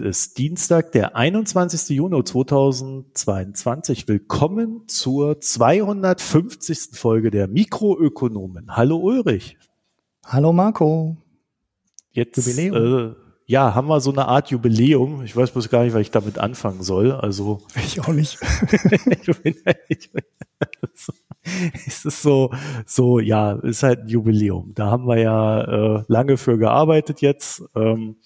Heute ist Dienstag, der 21. Juni 2022. Willkommen zur 250. Folge der Mikroökonomen. Hallo Ulrich. Hallo Marco. Jetzt Jubiläum. Äh, ja, haben wir so eine Art Jubiläum. Ich weiß bloß gar nicht, was ich damit anfangen soll. Also ich auch nicht. es ist so, so ja, ist halt ein Jubiläum. Da haben wir ja äh, lange für gearbeitet jetzt. Ähm,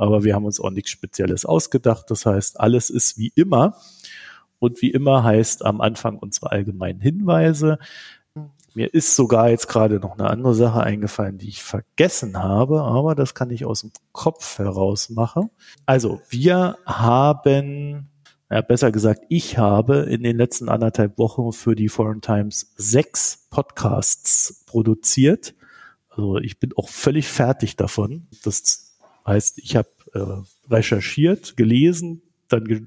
aber wir haben uns auch nichts Spezielles ausgedacht. Das heißt, alles ist wie immer. Und wie immer heißt am Anfang unsere allgemeinen Hinweise. Mir ist sogar jetzt gerade noch eine andere Sache eingefallen, die ich vergessen habe, aber das kann ich aus dem Kopf heraus machen. Also, wir haben, ja, besser gesagt, ich habe in den letzten anderthalb Wochen für die Foreign Times sechs Podcasts produziert. Also, ich bin auch völlig fertig davon. Das Heißt, ich habe äh, recherchiert, gelesen, dann Ge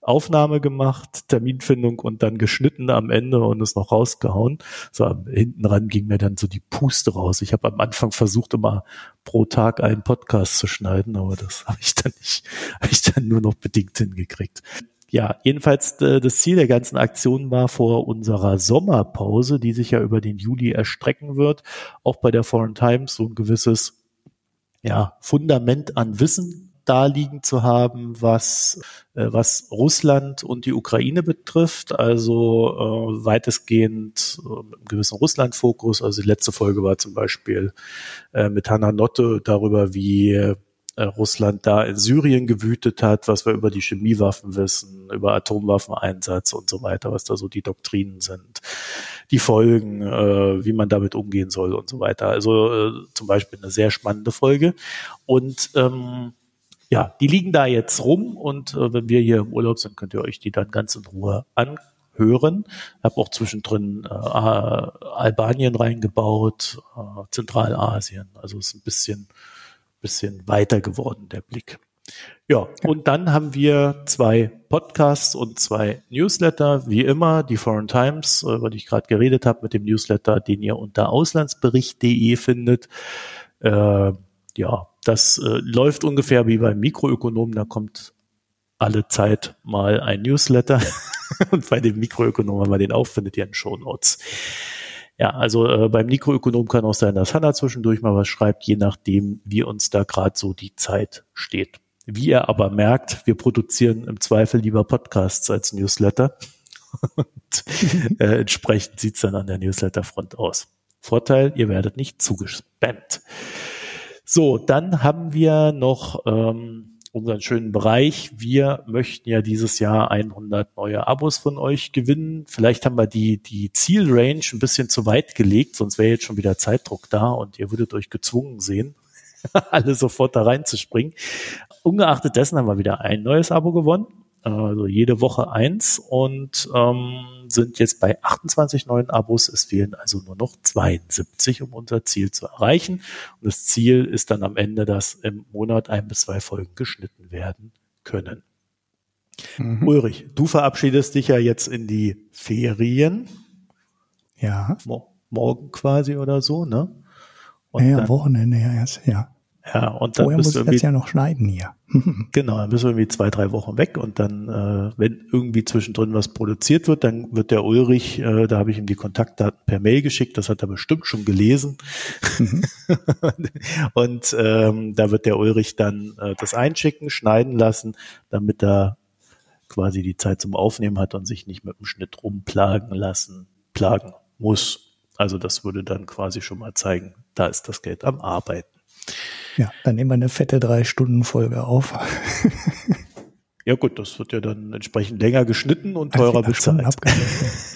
Aufnahme gemacht, Terminfindung und dann geschnitten am Ende und es noch rausgehauen. So hinten ran ging mir dann so die Puste raus. Ich habe am Anfang versucht, immer pro Tag einen Podcast zu schneiden, aber das habe ich dann nicht, habe ich dann nur noch bedingt hingekriegt. Ja, jedenfalls äh, das Ziel der ganzen Aktion war vor unserer Sommerpause, die sich ja über den Juli erstrecken wird, auch bei der Foreign Times so ein gewisses ja, Fundament an Wissen daliegen zu haben, was, äh, was Russland und die Ukraine betrifft. Also äh, weitestgehend äh, einen gewissen Russland-Fokus. Also die letzte Folge war zum Beispiel äh, mit Hanna Notte darüber, wie äh, Russland da in Syrien gewütet hat, was wir über die Chemiewaffen wissen, über Atomwaffeneinsatz und so weiter, was da so die Doktrinen sind, die Folgen, äh, wie man damit umgehen soll und so weiter. Also äh, zum Beispiel eine sehr spannende Folge. Und ähm, ja, die liegen da jetzt rum und äh, wenn wir hier im Urlaub sind, könnt ihr euch die dann ganz in Ruhe anhören. Ich habe auch zwischendrin äh, Albanien reingebaut, äh, Zentralasien. Also es ist ein bisschen bisschen weiter geworden, der Blick. Ja, und dann haben wir zwei Podcasts und zwei Newsletter, wie immer, die Foreign Times, äh, über die ich gerade geredet habe, mit dem Newsletter, den ihr unter auslandsbericht.de findet. Äh, ja, das äh, läuft ungefähr wie beim Mikroökonom, da kommt alle Zeit mal ein Newsletter. und bei dem Mikroökonom, wenn man den auch findet, ihr in Show Notes. Ja, also äh, beim Mikroökonom kann auch sein, dass Hanna zwischendurch mal was schreibt, je nachdem, wie uns da gerade so die Zeit steht. Wie ihr aber merkt, wir produzieren im Zweifel lieber Podcasts als Newsletter. Und äh, entsprechend sieht's dann an der Newsletterfront aus. Vorteil, ihr werdet nicht zugespammt. So, dann haben wir noch ähm, unseren schönen Bereich. Wir möchten ja dieses Jahr 100 neue Abos von euch gewinnen. Vielleicht haben wir die, die Zielrange ein bisschen zu weit gelegt, sonst wäre jetzt schon wieder Zeitdruck da und ihr würdet euch gezwungen sehen, alle sofort da reinzuspringen. Ungeachtet dessen haben wir wieder ein neues Abo gewonnen also jede Woche eins und ähm, sind jetzt bei 28 neuen Abos. Es fehlen also nur noch 72, um unser Ziel zu erreichen. Und das Ziel ist dann am Ende, dass im Monat ein bis zwei Folgen geschnitten werden können. Mhm. Ulrich, du verabschiedest dich ja jetzt in die Ferien. Ja. Mo morgen quasi oder so, ne? Und ja, dann, Wochenende ja erst, ja. Ja, und dann Vorher muss ich das ja noch schneiden hier. genau, dann bist du irgendwie zwei, drei Wochen weg und dann, äh, wenn irgendwie zwischendrin was produziert wird, dann wird der Ulrich, äh, da habe ich ihm die Kontaktdaten per Mail geschickt, das hat er bestimmt schon gelesen. Mhm. und ähm, da wird der Ulrich dann äh, das einschicken, schneiden lassen, damit er quasi die Zeit zum Aufnehmen hat und sich nicht mit dem Schnitt rumplagen lassen, plagen muss. Also das würde dann quasi schon mal zeigen, da ist das Geld am Arbeiten. Ja, dann nehmen wir eine fette Drei-Stunden-Folge auf. Ja gut, das wird ja dann entsprechend länger geschnitten und teurer bezahlt.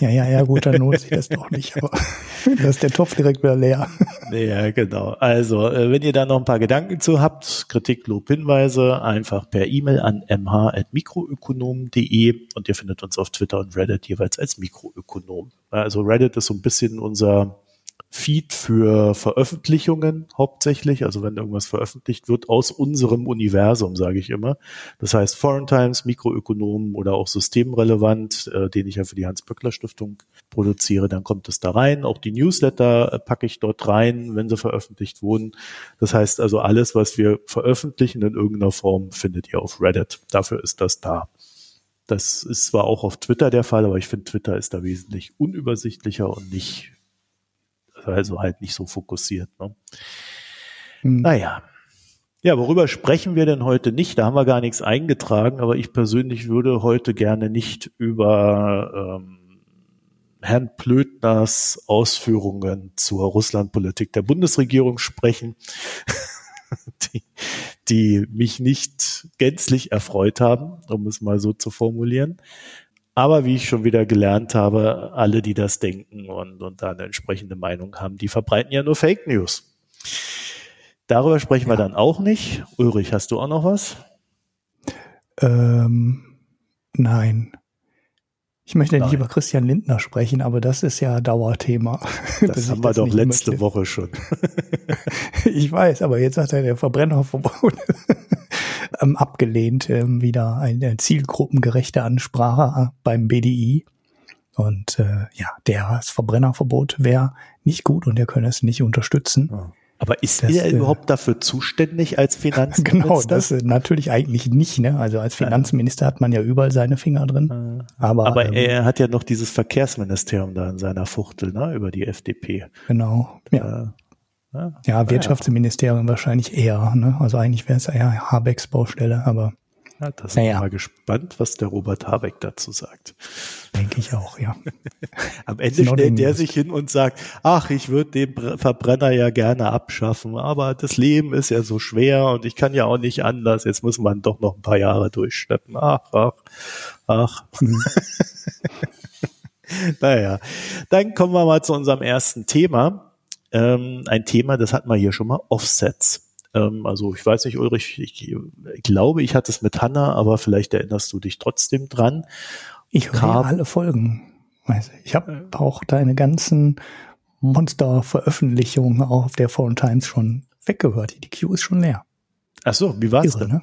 Ja, ja, ja, gut, dann lohnt sich das doch nicht. Aber da ist der Topf direkt wieder leer. Ja, genau. Also, äh, wenn ihr da noch ein paar Gedanken zu habt, Kritik, Lob, Hinweise, einfach per E-Mail an mh.mikroökonom.de und ihr findet uns auf Twitter und Reddit jeweils als Mikroökonom. Also Reddit ist so ein bisschen unser Feed für Veröffentlichungen hauptsächlich, also wenn irgendwas veröffentlicht wird aus unserem Universum, sage ich immer. Das heißt Foreign Times, Mikroökonomen oder auch systemrelevant, äh, den ich ja für die Hans-Böckler-Stiftung produziere, dann kommt es da rein. Auch die Newsletter äh, packe ich dort rein, wenn sie veröffentlicht wurden. Das heißt also alles, was wir veröffentlichen in irgendeiner Form, findet ihr auf Reddit. Dafür ist das da. Das ist zwar auch auf Twitter der Fall, aber ich finde, Twitter ist da wesentlich unübersichtlicher und nicht also halt nicht so fokussiert. Ne? Hm. Naja. Ja, worüber sprechen wir denn heute nicht? Da haben wir gar nichts eingetragen, aber ich persönlich würde heute gerne nicht über ähm, Herrn Plötners Ausführungen zur Russlandpolitik der Bundesregierung sprechen, die, die mich nicht gänzlich erfreut haben, um es mal so zu formulieren. Aber wie ich schon wieder gelernt habe, alle, die das denken und, und da eine entsprechende Meinung haben, die verbreiten ja nur Fake News. Darüber sprechen ja. wir dann auch nicht. Ulrich, hast du auch noch was? Ähm, nein. Ich möchte Nein. nicht über Christian Lindner sprechen, aber das ist ja Dauerthema. Das haben wir doch letzte möchte. Woche schon. ich weiß, aber jetzt hat er der Verbrennerverbot ähm, abgelehnt, ähm, wieder eine zielgruppengerechte Ansprache äh, beim BDI. Und äh, ja, das Verbrennerverbot wäre nicht gut und er könne es nicht unterstützen. Aber ist das, er äh, überhaupt dafür zuständig als Finanzminister? Genau, das äh, natürlich eigentlich nicht. Ne? Also als Finanzminister hat man ja überall seine Finger drin. Aber, aber ähm, er hat ja noch dieses Verkehrsministerium da in seiner Fuchtel, ne? über die FDP. Genau, ja. Äh, ja, Wirtschaftsministerium wahrscheinlich eher. Ne? Also eigentlich wäre es eher Habecks Baustelle, aber ja, da sind naja. wir mal gespannt, was der Robert Habeck dazu sagt. Denke ich auch, ja. Am Ende stellt der sich hin und sagt, ach, ich würde den Verbrenner ja gerne abschaffen, aber das Leben ist ja so schwer und ich kann ja auch nicht anders. Jetzt muss man doch noch ein paar Jahre durchschleppen. Ach, ach, ach. Mhm. naja, dann kommen wir mal zu unserem ersten Thema. Ähm, ein Thema, das hatten wir hier schon mal, Offsets. Ähm, also ich weiß nicht, Ulrich, ich, ich glaube, ich hatte es mit Hanna, aber vielleicht erinnerst du dich trotzdem dran. Ich höre alle Folgen. Ich habe auch deine ganzen Monster-Veröffentlichungen auch auf der Foreign Times schon weggehört. Die Queue ist schon leer. Ach so, wie war's Irre, denn? Ne?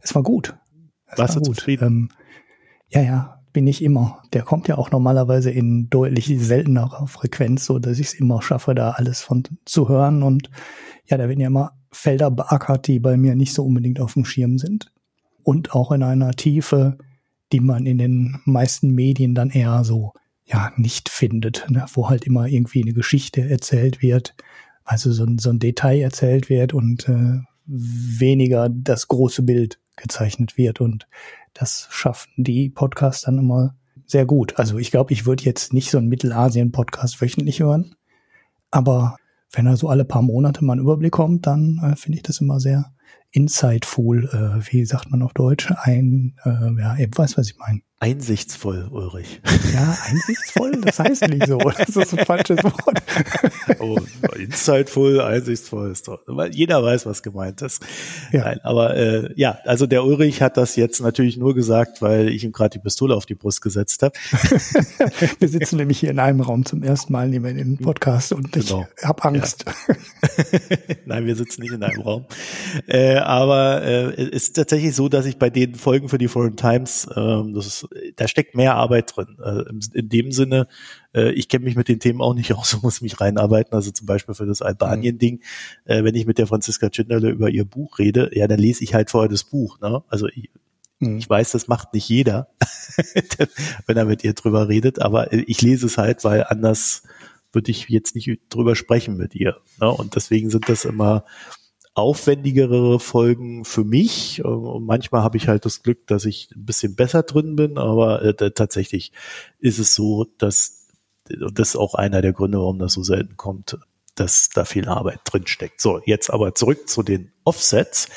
Es war gut. Es Warst war du gut. zufrieden? Ähm, ja, ja, bin ich immer. Der kommt ja auch normalerweise in deutlich seltenerer Frequenz, so dass ich es immer schaffe, da alles von zu hören und ja, da werden ja immer Felder beackert, die bei mir nicht so unbedingt auf dem Schirm sind. Und auch in einer Tiefe, die man in den meisten Medien dann eher so, ja, nicht findet, ne? wo halt immer irgendwie eine Geschichte erzählt wird, also so, so ein Detail erzählt wird und äh, weniger das große Bild gezeichnet wird. Und das schaffen die Podcasts dann immer sehr gut. Also ich glaube, ich würde jetzt nicht so einen Mittelasien-Podcast wöchentlich hören, aber wenn er so alle paar Monate mal einen Überblick kommt, dann äh, finde ich das immer sehr insightful, äh, wie sagt man auf Deutsch, ein, äh, ja, eben weiß, was ich meine. Einsichtsvoll, Ulrich. Ja, einsichtsvoll, das heißt nicht so. Das ist ein falsches Wort. Oh, insightful, einsichtsvoll ist doch. Weil jeder weiß, was gemeint ist. Ja. Nein, aber äh, ja, also der Ulrich hat das jetzt natürlich nur gesagt, weil ich ihm gerade die Pistole auf die Brust gesetzt habe. Wir sitzen nämlich hier in einem Raum zum ersten Mal nehmen wir den Podcast und genau. ich habe Angst. Ja. Nein, wir sitzen nicht in einem Raum. Äh, aber äh, es ist tatsächlich so, dass ich bei den Folgen für die Foreign Times, ähm, das ist da steckt mehr Arbeit drin. Äh, in dem Sinne, äh, ich kenne mich mit den Themen auch nicht aus muss mich reinarbeiten. Also zum Beispiel für das Albanien-Ding, äh, wenn ich mit der Franziska Tschinderle über ihr Buch rede, ja, dann lese ich halt vorher das Buch. Ne? Also ich, mhm. ich weiß, das macht nicht jeder, wenn er mit ihr drüber redet, aber ich lese es halt, weil anders würde ich jetzt nicht drüber sprechen mit ihr. Ne? Und deswegen sind das immer aufwendigere Folgen für mich. Und manchmal habe ich halt das Glück, dass ich ein bisschen besser drin bin, aber äh, tatsächlich ist es so, dass das ist auch einer der Gründe, warum das so selten kommt, dass da viel Arbeit drin steckt. So, jetzt aber zurück zu den Offsets.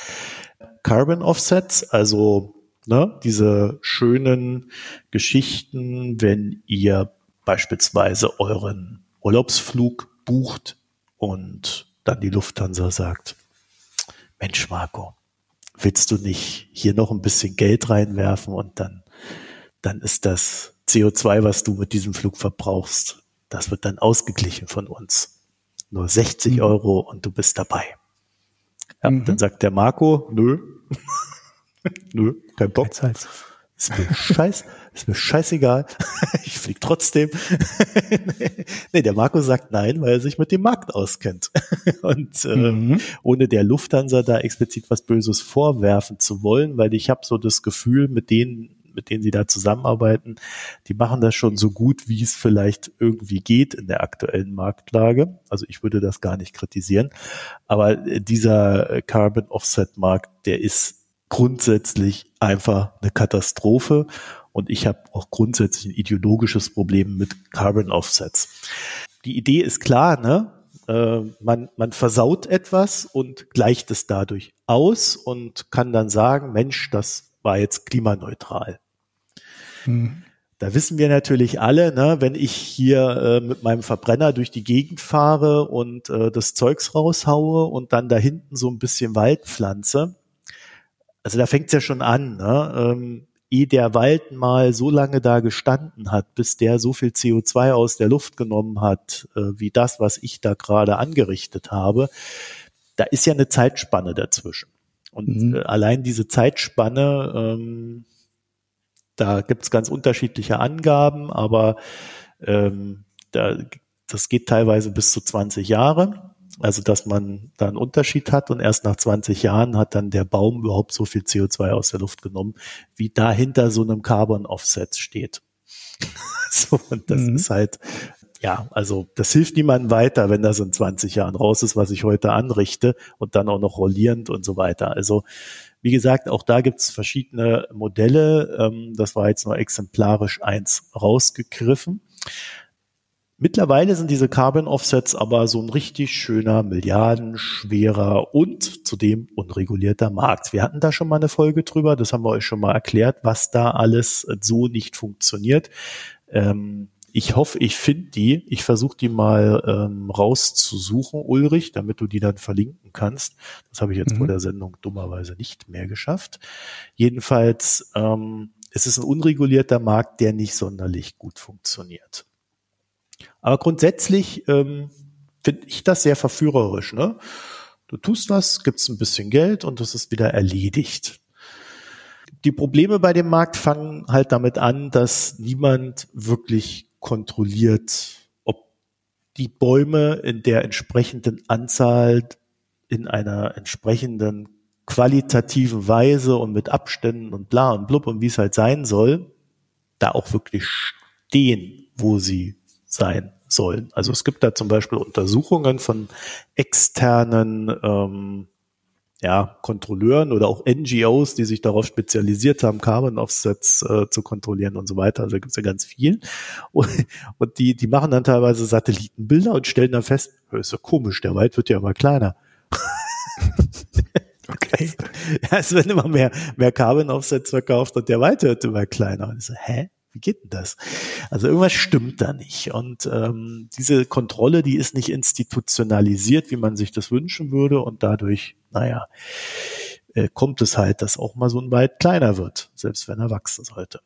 Carbon Offsets, also ne, diese schönen Geschichten, wenn ihr beispielsweise euren Urlaubsflug bucht und dann die Lufthansa sagt, Mensch, Marco, willst du nicht hier noch ein bisschen Geld reinwerfen und dann, dann ist das CO2, was du mit diesem Flug verbrauchst, Das wird dann ausgeglichen von uns. Nur 60 mhm. Euro und du bist dabei. Ja, mhm. Dann sagt der Marco, nö, nö, kein Bock. Ist mir scheiß, ist mir scheißegal. ich fliege trotzdem. nee, der Marco sagt nein, weil er sich mit dem Markt auskennt. Und äh, mhm. ohne der Lufthansa da explizit was Böses vorwerfen zu wollen, weil ich habe so das Gefühl, mit denen mit denen sie da zusammenarbeiten, die machen das schon so gut, wie es vielleicht irgendwie geht in der aktuellen Marktlage. Also ich würde das gar nicht kritisieren. Aber dieser Carbon Offset Markt, der ist grundsätzlich einfach eine Katastrophe. Und ich habe auch grundsätzlich ein ideologisches Problem mit Carbon Offsets. Die Idee ist klar, ne? Äh, man, man versaut etwas und gleicht es dadurch aus und kann dann sagen, Mensch, das war jetzt klimaneutral. Hm. Da wissen wir natürlich alle, ne, wenn ich hier äh, mit meinem Verbrenner durch die Gegend fahre und äh, das Zeugs raushaue und dann da hinten so ein bisschen Wald pflanze, also da fängt's ja schon an, ne? ähm, ehe der Wald mal so lange da gestanden hat, bis der so viel CO2 aus der Luft genommen hat, äh, wie das, was ich da gerade angerichtet habe, da ist ja eine Zeitspanne dazwischen. Und mhm. äh, allein diese Zeitspanne, ähm, da gibt's ganz unterschiedliche Angaben, aber ähm, da, das geht teilweise bis zu 20 Jahre. Also, dass man da einen Unterschied hat und erst nach 20 Jahren hat dann der Baum überhaupt so viel CO2 aus der Luft genommen, wie dahinter so einem Carbon Offset steht. so, und das mhm. ist halt, ja, also das hilft niemandem weiter, wenn das in 20 Jahren raus ist, was ich heute anrichte und dann auch noch rollierend und so weiter. Also wie gesagt, auch da gibt es verschiedene Modelle. Ähm, das war jetzt nur exemplarisch eins rausgegriffen. Mittlerweile sind diese Carbon Offsets aber so ein richtig schöner, milliardenschwerer und zudem unregulierter Markt. Wir hatten da schon mal eine Folge drüber, das haben wir euch schon mal erklärt, was da alles so nicht funktioniert. Ähm, ich hoffe, ich finde die. Ich versuche die mal ähm, rauszusuchen, Ulrich, damit du die dann verlinken kannst. Das habe ich jetzt mhm. vor der Sendung dummerweise nicht mehr geschafft. Jedenfalls, ähm, es ist ein unregulierter Markt, der nicht sonderlich gut funktioniert. Aber grundsätzlich ähm, finde ich das sehr verführerisch. Ne? Du tust was, gibst ein bisschen Geld und das ist wieder erledigt. Die Probleme bei dem Markt fangen halt damit an, dass niemand wirklich kontrolliert, ob die Bäume in der entsprechenden Anzahl in einer entsprechenden qualitativen Weise und mit Abständen und bla und blub und wie es halt sein soll, da auch wirklich stehen, wo sie sein sollen. Also es gibt da zum Beispiel Untersuchungen von externen ähm, ja, Kontrolleuren oder auch NGOs, die sich darauf spezialisiert haben, Carbon Offsets äh, zu kontrollieren und so weiter. Also da gibt's ja ganz viel. Und, und, die, die machen dann teilweise Satellitenbilder und stellen dann fest, ist ja komisch, der Wald wird ja immer kleiner. okay. Ja, es werden immer mehr, mehr Carbon Offsets verkauft und der Wald wird immer kleiner. Und ich so, hä? Wie geht denn das? Also irgendwas stimmt da nicht. Und ähm, diese Kontrolle, die ist nicht institutionalisiert, wie man sich das wünschen würde. Und dadurch, naja, äh, kommt es halt, dass auch mal so ein Wald kleiner wird, selbst wenn er wachsen sollte.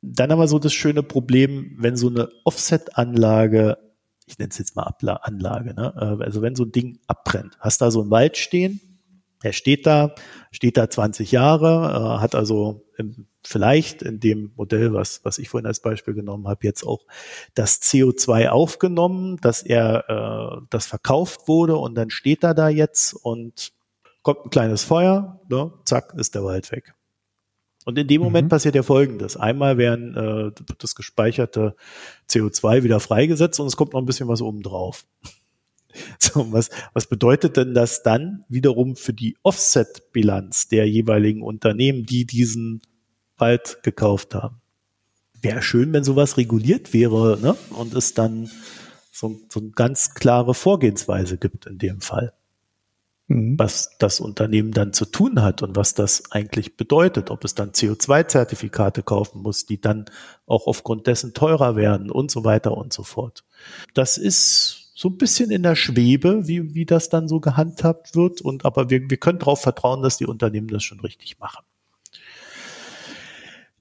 Dann haben wir so das schöne Problem, wenn so eine Offset-Anlage, ich nenne es jetzt mal Abla Anlage, ne? Äh, also wenn so ein Ding abbrennt, hast da so einen Wald stehen, er steht da, steht da 20 Jahre, äh, hat also im, vielleicht in dem Modell, was, was ich vorhin als Beispiel genommen habe, jetzt auch das CO2 aufgenommen, dass er äh, das verkauft wurde und dann steht er da jetzt und kommt ein kleines Feuer, ne, zack, ist der Wald weg. Und in dem Moment mhm. passiert ja Folgendes. Einmal werden äh, das gespeicherte CO2 wieder freigesetzt und es kommt noch ein bisschen was oben drauf. So, was, was bedeutet denn das dann wiederum für die Offset-Bilanz der jeweiligen Unternehmen, die diesen Wald gekauft haben? Wäre schön, wenn sowas reguliert wäre ne? und es dann so, so eine ganz klare Vorgehensweise gibt in dem Fall. Mhm. Was das Unternehmen dann zu tun hat und was das eigentlich bedeutet, ob es dann CO2-Zertifikate kaufen muss, die dann auch aufgrund dessen teurer werden und so weiter und so fort. Das ist so ein bisschen in der Schwebe, wie, wie das dann so gehandhabt wird. Und aber wir, wir können darauf vertrauen, dass die Unternehmen das schon richtig machen.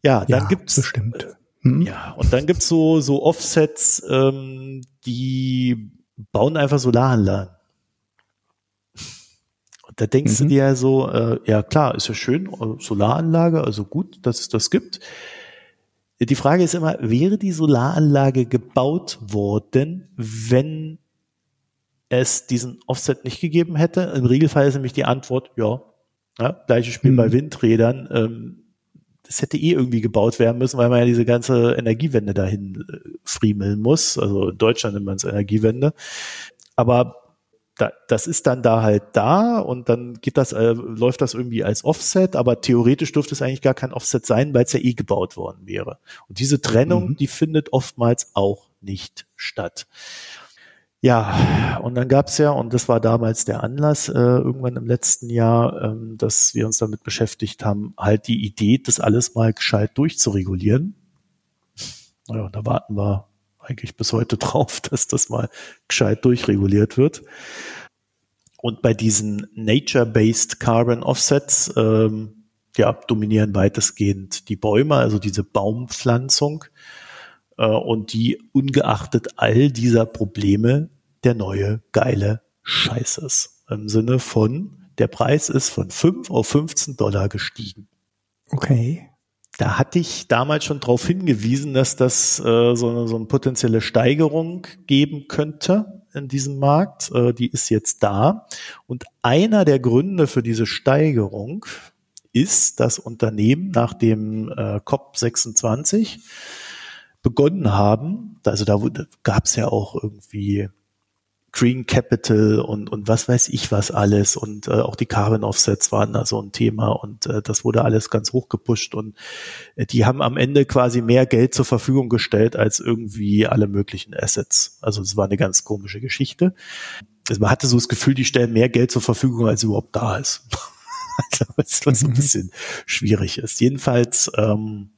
Ja, dann ja, gibt's bestimmt. Mhm. Ja, und dann gibt's so, so Offsets, ähm, die bauen einfach Solaranlagen. Und da denkst mhm. du dir ja so, äh, ja klar, ist ja schön, äh, Solaranlage, also gut, dass es das gibt. Die Frage ist immer, wäre die Solaranlage gebaut worden, wenn es diesen Offset nicht gegeben hätte? Im Regelfall ist nämlich die Antwort, ja. ja gleiches Spiel mhm. bei Windrädern. Ähm, das hätte eh irgendwie gebaut werden müssen, weil man ja diese ganze Energiewende dahin äh, friemeln muss. Also in Deutschland nennt man es Energiewende. Aber da, das ist dann da halt da und dann geht das, äh, läuft das irgendwie als Offset, aber theoretisch dürfte es eigentlich gar kein Offset sein, weil es ja eh gebaut worden wäre. Und diese Trennung, mhm. die findet oftmals auch nicht statt. Ja, und dann gab's ja, und das war damals der Anlass, äh, irgendwann im letzten Jahr, ähm, dass wir uns damit beschäftigt haben, halt die Idee, das alles mal gescheit durchzuregulieren. Naja, da warten wir eigentlich bis heute drauf, dass das mal gescheit durchreguliert wird. Und bei diesen Nature-Based Carbon Offsets ähm, ja, dominieren weitestgehend die Bäume, also diese Baumpflanzung. Äh, und die ungeachtet all dieser Probleme der neue geile Scheiß ist. Im Sinne von, der Preis ist von 5 auf 15 Dollar gestiegen. Okay. Da hatte ich damals schon darauf hingewiesen, dass das äh, so, eine, so eine potenzielle Steigerung geben könnte in diesem Markt. Äh, die ist jetzt da. Und einer der Gründe für diese Steigerung ist, dass Unternehmen nach dem äh, COP26 begonnen haben, also da gab es ja auch irgendwie Green Capital und, und was weiß ich was alles und äh, auch die Carbon Offsets waren da so ein Thema und äh, das wurde alles ganz hoch gepusht und äh, die haben am Ende quasi mehr Geld zur Verfügung gestellt als irgendwie alle möglichen Assets. Also es war eine ganz komische Geschichte. Also man hatte so das Gefühl, die stellen mehr Geld zur Verfügung, als überhaupt da ist. also, was, was ein mhm. bisschen schwierig ist. Jedenfalls ähm,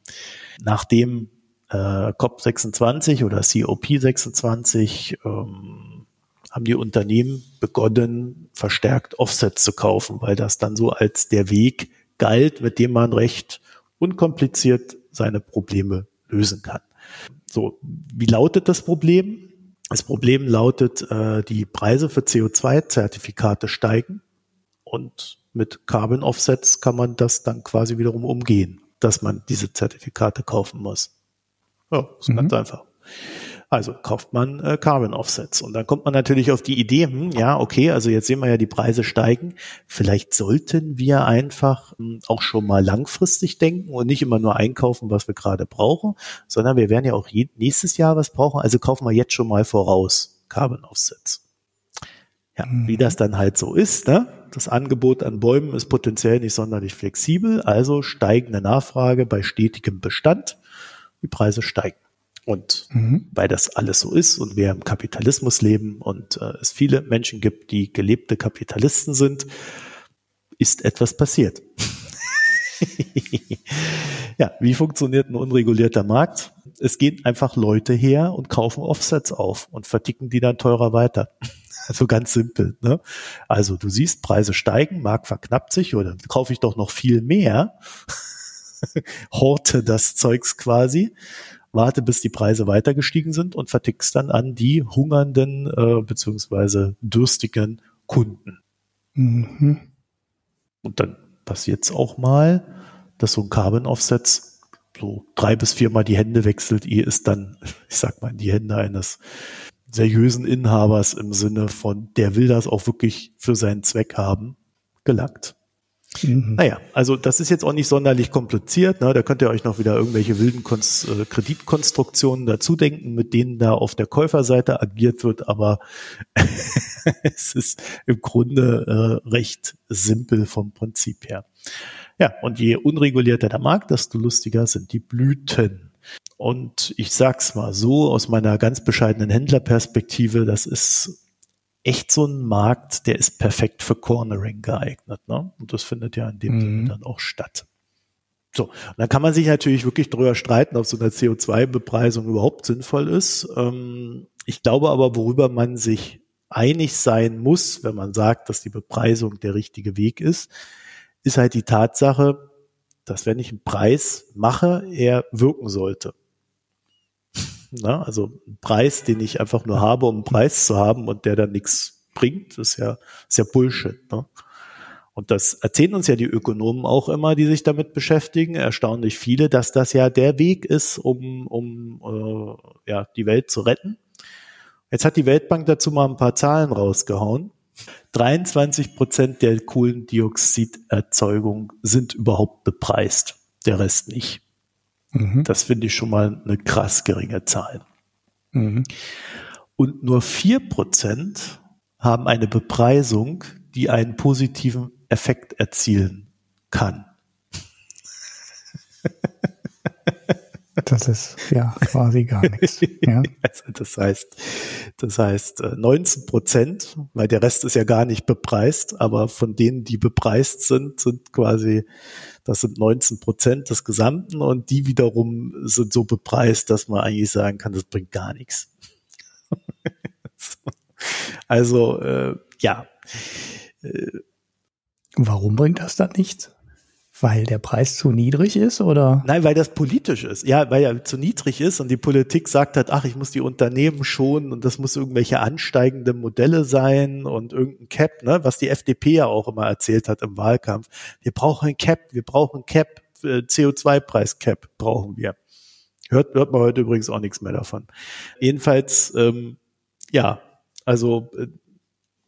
nachdem äh, COP26 oder COP26 ähm, haben die Unternehmen begonnen, verstärkt Offsets zu kaufen, weil das dann so als der Weg galt, mit dem man recht unkompliziert seine Probleme lösen kann. So, wie lautet das Problem? Das Problem lautet, äh, die Preise für CO2-Zertifikate steigen und mit Carbon Offsets kann man das dann quasi wiederum umgehen, dass man diese Zertifikate kaufen muss. Ja, ist mhm. ganz einfach. Also kauft man äh, Carbon Offsets. Und dann kommt man natürlich auf die Idee, hm, ja, okay, also jetzt sehen wir ja, die Preise steigen. Vielleicht sollten wir einfach hm, auch schon mal langfristig denken und nicht immer nur einkaufen, was wir gerade brauchen, sondern wir werden ja auch je, nächstes Jahr was brauchen. Also kaufen wir jetzt schon mal voraus Carbon Offsets. Ja, mhm. wie das dann halt so ist, ne? Das Angebot an Bäumen ist potenziell nicht sonderlich flexibel, also steigende Nachfrage bei stetigem Bestand. Die Preise steigen. Und mhm. weil das alles so ist und wir im Kapitalismus leben und äh, es viele Menschen gibt, die gelebte Kapitalisten sind, ist etwas passiert. ja, wie funktioniert ein unregulierter Markt? Es gehen einfach Leute her und kaufen Offsets auf und verticken die dann teurer weiter. Also ganz simpel. Ne? Also du siehst, Preise steigen, Markt verknappt sich oder kaufe ich doch noch viel mehr, horte das Zeugs quasi warte, bis die Preise weiter gestiegen sind und vertickst dann an die hungernden äh, beziehungsweise dürstigen Kunden. Mhm. Und dann passiert es auch mal, dass so ein Carbon Offsets so drei bis viermal die Hände wechselt, ehe es dann, ich sag mal, in die Hände eines seriösen Inhabers im Sinne von, der will das auch wirklich für seinen Zweck haben, gelangt. Mhm. Naja, also das ist jetzt auch nicht sonderlich kompliziert. Ne? Da könnt ihr euch noch wieder irgendwelche wilden Konst äh, Kreditkonstruktionen dazu denken, mit denen da auf der Käuferseite agiert wird. Aber es ist im Grunde äh, recht simpel vom Prinzip her. Ja, und je unregulierter der Markt, desto lustiger sind die Blüten. Und ich sag's mal so aus meiner ganz bescheidenen Händlerperspektive, das ist echt so ein Markt, der ist perfekt für Cornering geeignet. Ne? Und das findet ja in dem mhm. Sinne dann auch statt. So, und dann kann man sich natürlich wirklich darüber streiten, ob so eine CO2-Bepreisung überhaupt sinnvoll ist. Ähm, ich glaube aber, worüber man sich einig sein muss, wenn man sagt, dass die Bepreisung der richtige Weg ist, ist halt die Tatsache, dass wenn ich einen Preis mache, er wirken sollte. Na, also ein Preis, den ich einfach nur habe, um einen Preis zu haben und der dann nichts bringt, ist ja, ist ja Bullshit. Ne? Und das erzählen uns ja die Ökonomen auch immer, die sich damit beschäftigen, erstaunlich viele, dass das ja der Weg ist, um, um äh, ja, die Welt zu retten. Jetzt hat die Weltbank dazu mal ein paar Zahlen rausgehauen. 23 Prozent der Kohlendioxiderzeugung sind überhaupt bepreist, der Rest nicht. Mhm. Das finde ich schon mal eine krass geringe Zahl. Mhm. Und nur vier Prozent haben eine Bepreisung, die einen positiven Effekt erzielen kann. Das ist ja quasi gar nichts. Ja. Also das heißt, das heißt 19 äh, Prozent, weil der Rest ist ja gar nicht bepreist, aber von denen, die bepreist sind, sind quasi, das sind 19 Prozent des Gesamten und die wiederum sind so bepreist, dass man eigentlich sagen kann, das bringt gar nichts. Also äh, ja. Äh, Warum bringt das dann nichts? Weil der Preis zu niedrig ist oder? Nein, weil das politisch ist. Ja, weil er zu niedrig ist und die Politik sagt hat, ach, ich muss die Unternehmen schonen und das muss irgendwelche ansteigende Modelle sein und irgendein Cap, ne, was die FDP ja auch immer erzählt hat im Wahlkampf. Wir brauchen ein Cap, wir brauchen Cap, äh, CO2-Preis-Cap brauchen wir. Hört, hört man heute übrigens auch nichts mehr davon. Jedenfalls, ähm, ja, also äh,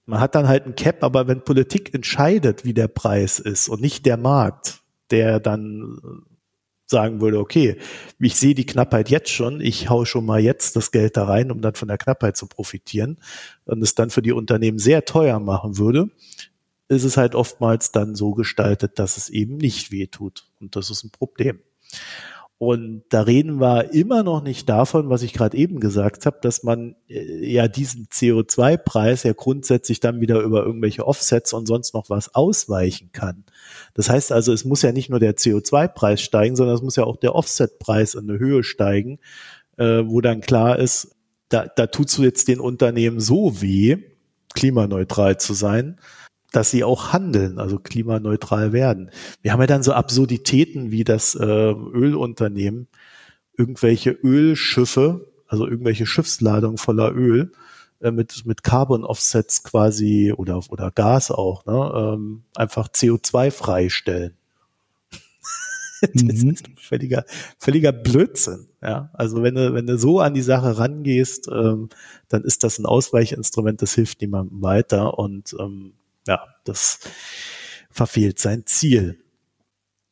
man hat dann halt ein Cap, aber wenn Politik entscheidet, wie der Preis ist und nicht der Markt, der dann sagen würde, okay, ich sehe die Knappheit jetzt schon, ich hau schon mal jetzt das Geld da rein, um dann von der Knappheit zu profitieren und es dann für die Unternehmen sehr teuer machen würde, ist es halt oftmals dann so gestaltet, dass es eben nicht weh tut. Und das ist ein Problem. Und da reden wir immer noch nicht davon, was ich gerade eben gesagt habe, dass man äh, ja diesen CO2-Preis ja grundsätzlich dann wieder über irgendwelche Offsets und sonst noch was ausweichen kann. Das heißt also, es muss ja nicht nur der CO2-Preis steigen, sondern es muss ja auch der Offset-Preis in eine Höhe steigen, äh, wo dann klar ist, da, da tust du jetzt den Unternehmen so weh, klimaneutral zu sein, dass sie auch handeln, also klimaneutral werden. Wir haben ja dann so Absurditäten wie das äh, Ölunternehmen, irgendwelche Ölschiffe, also irgendwelche Schiffsladungen voller Öl äh, mit, mit Carbon Offsets quasi oder, oder Gas auch, ne, ähm, einfach CO2 freistellen. das mhm. ist völliger, völliger Blödsinn. Ja, also wenn du, wenn du so an die Sache rangehst, ähm, dann ist das ein Ausweichinstrument, das hilft niemandem weiter und ähm, ja, das verfehlt sein Ziel.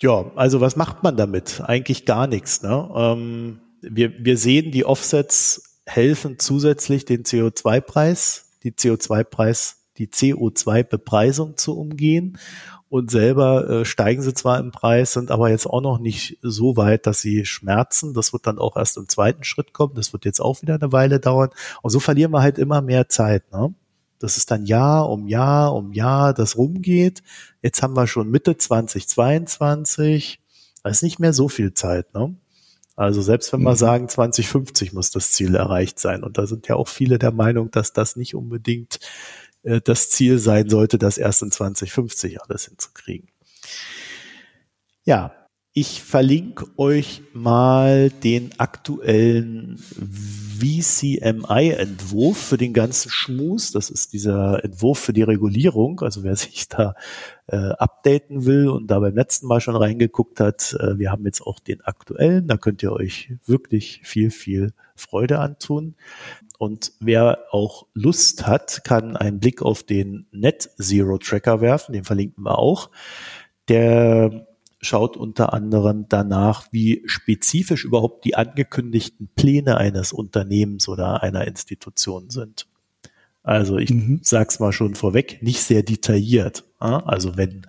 Ja, also was macht man damit? Eigentlich gar nichts. Ne? Ähm, wir, wir sehen, die Offsets helfen zusätzlich den CO2-Preis, die CO2-Preis, die CO2-Bepreisung zu umgehen. Und selber äh, steigen sie zwar im Preis, sind aber jetzt auch noch nicht so weit, dass sie schmerzen. Das wird dann auch erst im zweiten Schritt kommen. Das wird jetzt auch wieder eine Weile dauern. Und so verlieren wir halt immer mehr Zeit. Ne? Das ist dann Jahr um Jahr um Jahr, das rumgeht. Jetzt haben wir schon Mitte 2022. Da ist nicht mehr so viel Zeit, ne? Also selbst wenn wir mhm. sagen, 2050 muss das Ziel erreicht sein. Und da sind ja auch viele der Meinung, dass das nicht unbedingt äh, das Ziel sein sollte, das erst in 2050 alles hinzukriegen. Ja, ich verlinke euch mal den aktuellen VCMI-Entwurf für den ganzen Schmus. Das ist dieser Entwurf für die Regulierung. Also wer sich da äh, updaten will und da beim letzten Mal schon reingeguckt hat, äh, wir haben jetzt auch den aktuellen. Da könnt ihr euch wirklich viel, viel Freude antun. Und wer auch Lust hat, kann einen Blick auf den Net Zero Tracker werfen. Den verlinken wir auch. Der schaut unter anderem danach, wie spezifisch überhaupt die angekündigten Pläne eines Unternehmens oder einer Institution sind. Also ich mhm. sag's mal schon vorweg, nicht sehr detailliert. Also wenn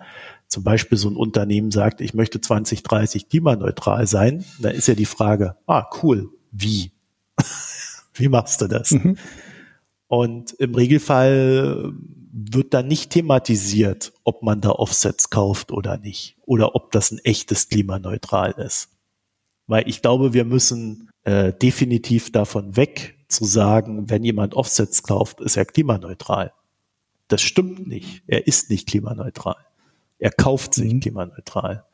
zum Beispiel so ein Unternehmen sagt, ich möchte 2030 klimaneutral sein, dann ist ja die Frage, ah, cool, wie? wie machst du das? Mhm. Und im Regelfall wird dann nicht thematisiert, ob man da Offsets kauft oder nicht oder ob das ein echtes klimaneutral ist. Weil ich glaube, wir müssen äh, definitiv davon weg zu sagen, wenn jemand Offsets kauft, ist er klimaneutral. Das stimmt nicht. Er ist nicht klimaneutral. Er kauft sich mhm. klimaneutral.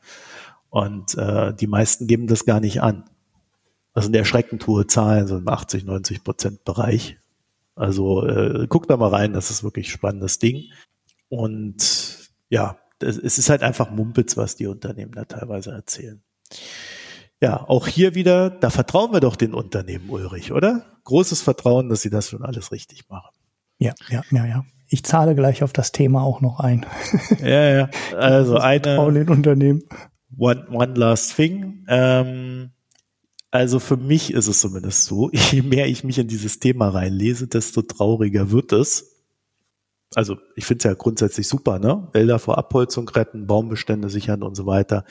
Und äh, die meisten geben das gar nicht an. Das sind erschreckend hohe Zahlen, so im 80, 90 Prozent Bereich. Also äh, guck da mal rein, das ist wirklich ein spannendes Ding. Und ja, das, es ist halt einfach Mumpitz, was die Unternehmen da teilweise erzählen. Ja, auch hier wieder, da vertrauen wir doch den Unternehmen, Ulrich, oder? Großes Vertrauen, dass sie das schon alles richtig machen. Ja, ja, ja, ja. Ich zahle gleich auf das Thema auch noch ein. Ja, ja. Also eine. Vertrauen den Unternehmen. One, one last thing. Ähm, also für mich ist es zumindest so, je mehr ich mich in dieses Thema reinlese, desto trauriger wird es. Also ich finde es ja grundsätzlich super, ne? Wälder vor Abholzung retten, Baumbestände sichern und so weiter.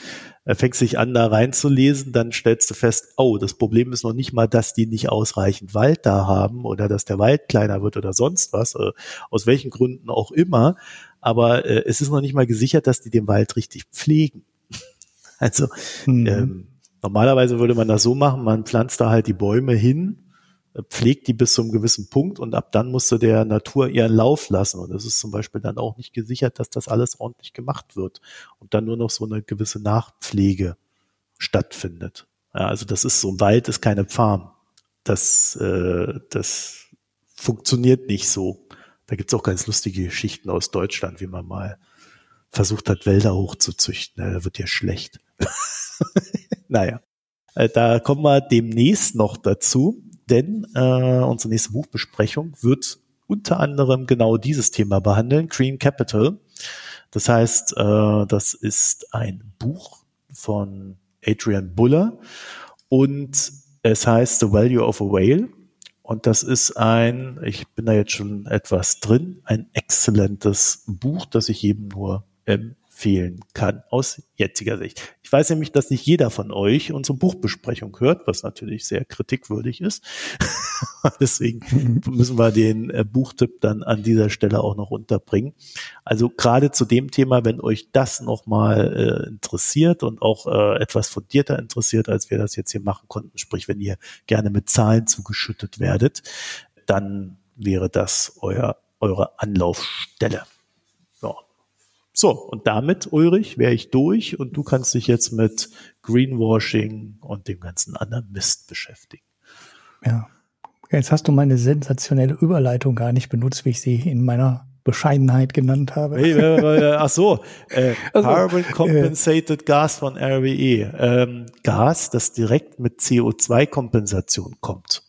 Er fängt sich an, da reinzulesen, dann stellst du fest, oh, das Problem ist noch nicht mal, dass die nicht ausreichend Wald da haben oder dass der Wald kleiner wird oder sonst was, äh, aus welchen Gründen auch immer. Aber äh, es ist noch nicht mal gesichert, dass die den Wald richtig pflegen. Also mhm. ähm, Normalerweise würde man das so machen, man pflanzt da halt die Bäume hin, pflegt die bis zu einem gewissen Punkt und ab dann musst du der Natur ihren Lauf lassen. Und es ist zum Beispiel dann auch nicht gesichert, dass das alles ordentlich gemacht wird und dann nur noch so eine gewisse Nachpflege stattfindet. Ja, also das ist so ein Wald ist keine Farm. Das, äh, das funktioniert nicht so. Da gibt's auch ganz lustige Geschichten aus Deutschland, wie man mal versucht hat, Wälder hochzuzüchten. Ja, da wird ja schlecht. naja, äh, da kommen wir demnächst noch dazu, denn äh, unsere nächste Buchbesprechung wird unter anderem genau dieses Thema behandeln, Green Capital. Das heißt, äh, das ist ein Buch von Adrian Buller und es heißt The Value of a Whale. Und das ist ein, ich bin da jetzt schon etwas drin, ein exzellentes Buch, das ich jedem nur fehlen kann aus jetziger Sicht. Ich weiß nämlich, dass nicht jeder von euch unsere Buchbesprechung hört, was natürlich sehr kritikwürdig ist. Deswegen müssen wir den äh, Buchtipp dann an dieser Stelle auch noch unterbringen. Also gerade zu dem Thema, wenn euch das nochmal äh, interessiert und auch äh, etwas fundierter interessiert, als wir das jetzt hier machen konnten, sprich, wenn ihr gerne mit Zahlen zugeschüttet werdet, dann wäre das euer, eure Anlaufstelle. So, und damit, Ulrich, wäre ich durch und du kannst dich jetzt mit Greenwashing und dem ganzen anderen Mist beschäftigen. Ja. Jetzt hast du meine sensationelle Überleitung gar nicht benutzt, wie ich sie in meiner Bescheidenheit genannt habe. Hey, äh, ach so, äh, also, Carbon Compensated äh, Gas von RWE. Ähm, Gas, das direkt mit CO2-Kompensation kommt.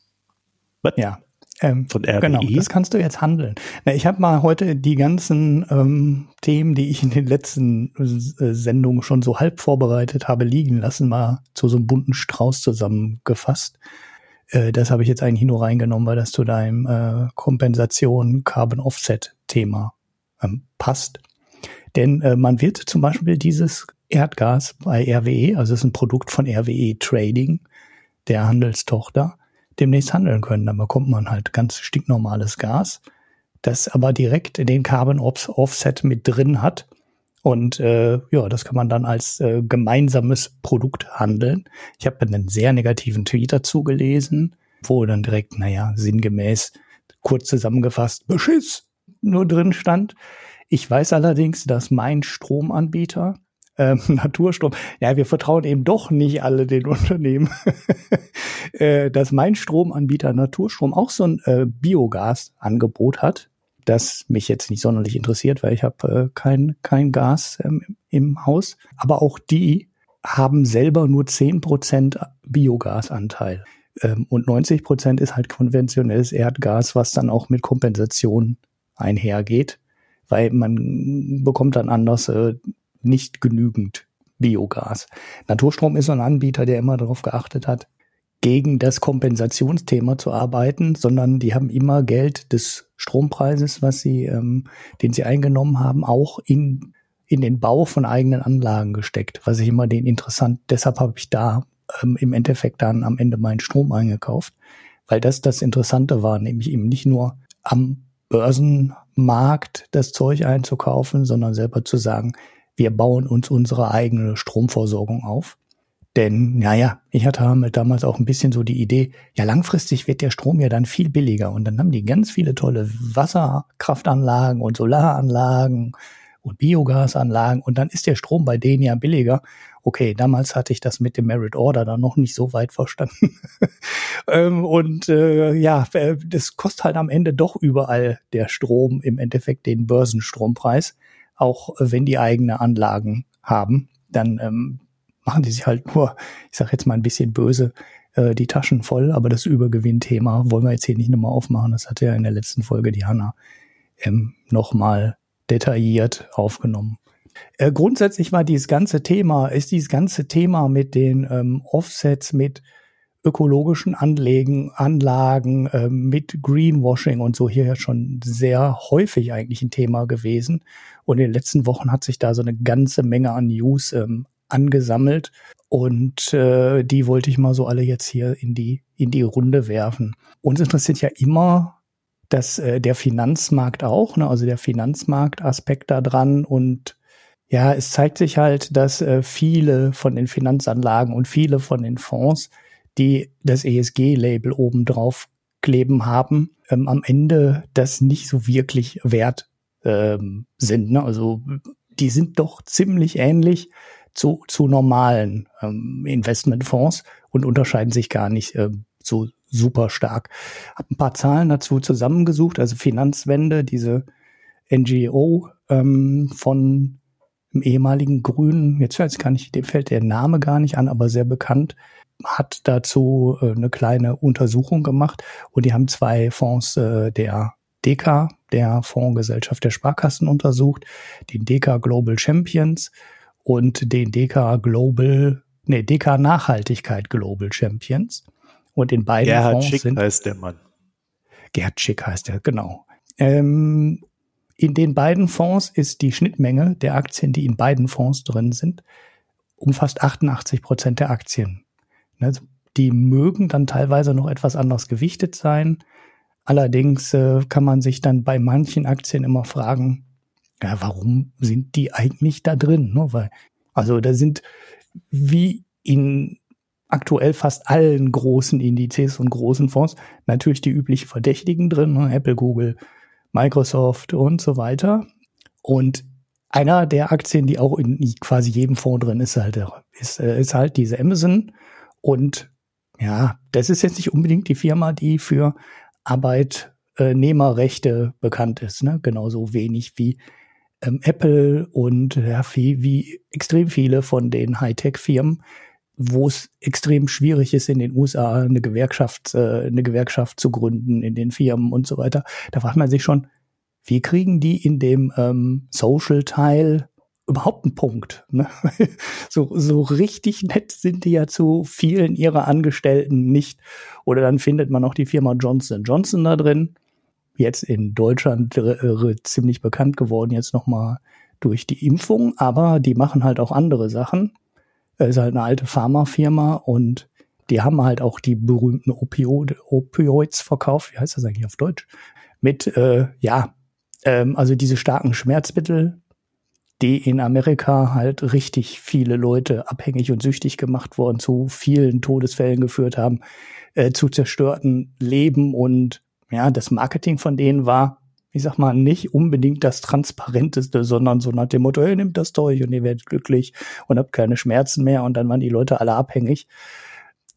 Was? Ja, ähm, Von RWE? Genau, das kannst du jetzt handeln. Na, ich habe mal heute die ganzen ähm, Themen, die ich in den letzten äh, Sendungen schon so halb vorbereitet habe, liegen lassen, mal zu so einem bunten Strauß zusammengefasst. Äh, das habe ich jetzt eigentlich nur reingenommen, weil das zu deinem äh, Kompensation Carbon Offset Thema ähm, passt. Denn äh, man wird zum Beispiel dieses Erdgas bei RWE, also es ist ein Produkt von RWE Trading, der Handelstochter, demnächst handeln können. Dann bekommt man halt ganz stinknormales Gas, das aber direkt den Carbon Offset mit drin hat. Und äh, ja, das kann man dann als äh, gemeinsames Produkt handeln. Ich habe einen sehr negativen Tweet dazu gelesen, wo dann direkt, naja, sinngemäß, kurz zusammengefasst, Beschiss nur drin stand. Ich weiß allerdings, dass mein Stromanbieter ähm, Naturstrom. Ja, wir vertrauen eben doch nicht alle den Unternehmen, äh, dass mein Stromanbieter Naturstrom auch so ein äh, Biogasangebot hat, das mich jetzt nicht sonderlich interessiert, weil ich habe äh, kein, kein Gas ähm, im Haus. Aber auch die haben selber nur zehn Prozent Biogasanteil. Ähm, und 90 Prozent ist halt konventionelles Erdgas, was dann auch mit Kompensation einhergeht, weil man bekommt dann anders äh, nicht genügend Biogas. Naturstrom ist so ein Anbieter, der immer darauf geachtet hat, gegen das Kompensationsthema zu arbeiten, sondern die haben immer Geld des Strompreises, was sie, ähm, den sie eingenommen haben, auch in in den Bau von eigenen Anlagen gesteckt, was ich immer den interessant. Deshalb habe ich da ähm, im Endeffekt dann am Ende meinen Strom eingekauft, weil das das Interessante war, nämlich eben nicht nur am Börsenmarkt das Zeug einzukaufen, sondern selber zu sagen, wir bauen uns unsere eigene Stromversorgung auf. Denn, naja, ich hatte damals auch ein bisschen so die Idee, ja, langfristig wird der Strom ja dann viel billiger. Und dann haben die ganz viele tolle Wasserkraftanlagen und Solaranlagen und Biogasanlagen und dann ist der Strom bei denen ja billiger. Okay, damals hatte ich das mit dem Merit Order dann noch nicht so weit verstanden. ähm, und äh, ja, äh, das kostet halt am Ende doch überall der Strom im Endeffekt den Börsenstrompreis, auch wenn die eigene Anlagen haben. Dann ähm, machen die sich halt nur, ich sage jetzt mal ein bisschen böse, äh, die Taschen voll, aber das Übergewinnthema wollen wir jetzt hier nicht nochmal aufmachen. Das hatte ja in der letzten Folge die Hanna ähm, nochmal detailliert aufgenommen. Äh, grundsätzlich war dieses ganze Thema, ist dieses ganze Thema mit den ähm, Offsets, mit ökologischen Anlegen, Anlagen, äh, mit Greenwashing und so hier schon sehr häufig eigentlich ein Thema gewesen. Und in den letzten Wochen hat sich da so eine ganze Menge an News ähm, angesammelt. Und äh, die wollte ich mal so alle jetzt hier in die, in die Runde werfen. Uns interessiert ja immer dass äh, der Finanzmarkt auch, ne, also der Finanzmarktaspekt da dran und ja, es zeigt sich halt, dass äh, viele von den Finanzanlagen und viele von den Fonds, die das ESG-Label oben drauf kleben haben, ähm, am Ende das nicht so wirklich wert ähm, sind. Ne? Also die sind doch ziemlich ähnlich zu, zu normalen ähm, Investmentfonds und unterscheiden sich gar nicht ähm, so super stark. Hab ein paar Zahlen dazu zusammengesucht, also Finanzwende, diese NGO ähm, von dem ehemaligen Grünen, jetzt ich gar nicht, dem fällt der Name gar nicht an, aber sehr bekannt, hat dazu äh, eine kleine Untersuchung gemacht und die haben zwei Fonds äh, der DK, der Fondsgesellschaft der Sparkassen untersucht, den DK Global Champions und den DK Global, nee, DK Nachhaltigkeit Global Champions. Und in beiden Gerhard Fonds Schick sind, heißt der Mann. Gerhard Schick heißt er, genau. Ähm, in den beiden Fonds ist die Schnittmenge der Aktien, die in beiden Fonds drin sind, um fast 88 Prozent der Aktien. Also die mögen dann teilweise noch etwas anders gewichtet sein. Allerdings äh, kann man sich dann bei manchen Aktien immer fragen, ja, warum sind die eigentlich da drin? Ne? Weil, also da sind wie in aktuell fast allen großen Indizes und großen Fonds natürlich die üblichen Verdächtigen drin, ne? Apple, Google, Microsoft und so weiter. Und einer der Aktien, die auch in quasi jedem Fonds drin ist, halt, ist, äh, ist halt diese Amazon. Und ja, das ist jetzt nicht unbedingt die Firma, die für Arbeitnehmerrechte bekannt ist. Ne? Genauso wenig wie ähm, Apple und ja, wie, wie extrem viele von den Hightech-Firmen wo es extrem schwierig ist, in den USA eine Gewerkschaft, äh, eine Gewerkschaft zu gründen, in den Firmen und so weiter. Da fragt man sich schon, wie kriegen die in dem ähm, Social-Teil überhaupt einen Punkt? Ne? so, so richtig nett sind die ja zu vielen ihrer Angestellten nicht. Oder dann findet man auch die Firma Johnson Johnson da drin. Jetzt in Deutschland äh, ziemlich bekannt geworden, jetzt nochmal durch die Impfung, aber die machen halt auch andere Sachen ist halt eine alte Pharmafirma und die haben halt auch die berühmten Opioid, Opioids verkauft. Wie heißt das eigentlich auf Deutsch? Mit, äh, ja, ähm, also diese starken Schmerzmittel, die in Amerika halt richtig viele Leute abhängig und süchtig gemacht worden, zu vielen Todesfällen geführt haben, äh, zu zerstörten Leben und ja, das Marketing von denen war, ich sag mal, nicht unbedingt das Transparenteste, sondern so nach dem Motto, hey, nehmt das durch und ihr werdet glücklich und habt keine Schmerzen mehr und dann waren die Leute alle abhängig.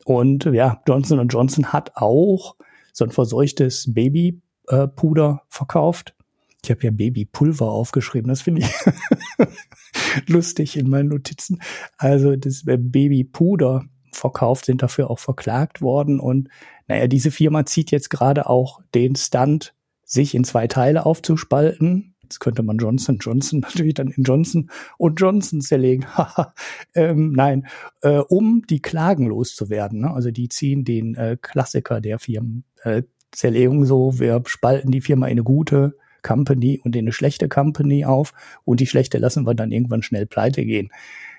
Und ja, Johnson Johnson hat auch so ein verseuchtes Babypuder verkauft. Ich habe ja Babypulver aufgeschrieben, das finde ich lustig in meinen Notizen. Also das Babypuder verkauft, sind dafür auch verklagt worden. Und naja, diese Firma zieht jetzt gerade auch den Stunt sich in zwei Teile aufzuspalten. Jetzt könnte man Johnson Johnson natürlich dann in Johnson und Johnson zerlegen. ähm, nein, äh, um die Klagen loszuwerden. Ne? Also die ziehen den äh, Klassiker der Firmen äh, so, wir spalten die Firma in eine gute Company und in eine schlechte Company auf und die schlechte lassen wir dann irgendwann schnell pleite gehen.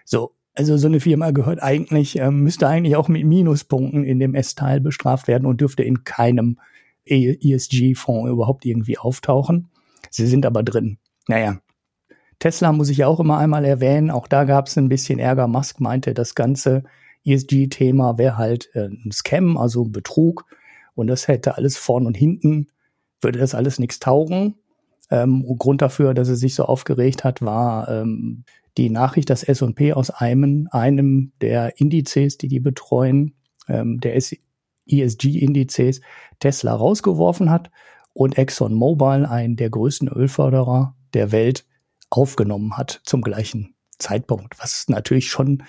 So, also so eine Firma gehört eigentlich, äh, müsste eigentlich auch mit Minuspunkten in dem S-Teil bestraft werden und dürfte in keinem ESG-Fonds überhaupt irgendwie auftauchen. Sie sind aber drin. Naja. Tesla muss ich ja auch immer einmal erwähnen. Auch da gab es ein bisschen Ärger. Musk meinte, das ganze ESG-Thema wäre halt äh, ein Scam, also ein Betrug. Und das hätte alles vorn und hinten, würde das alles nichts taugen. Ähm, Grund dafür, dass er sich so aufgeregt hat, war ähm, die Nachricht, dass S&P aus einem, einem der Indizes, die die betreuen, ähm, der ESG-Indizes, Tesla rausgeworfen hat und ExxonMobil, einen der größten Ölförderer der Welt, aufgenommen hat zum gleichen Zeitpunkt, was natürlich schon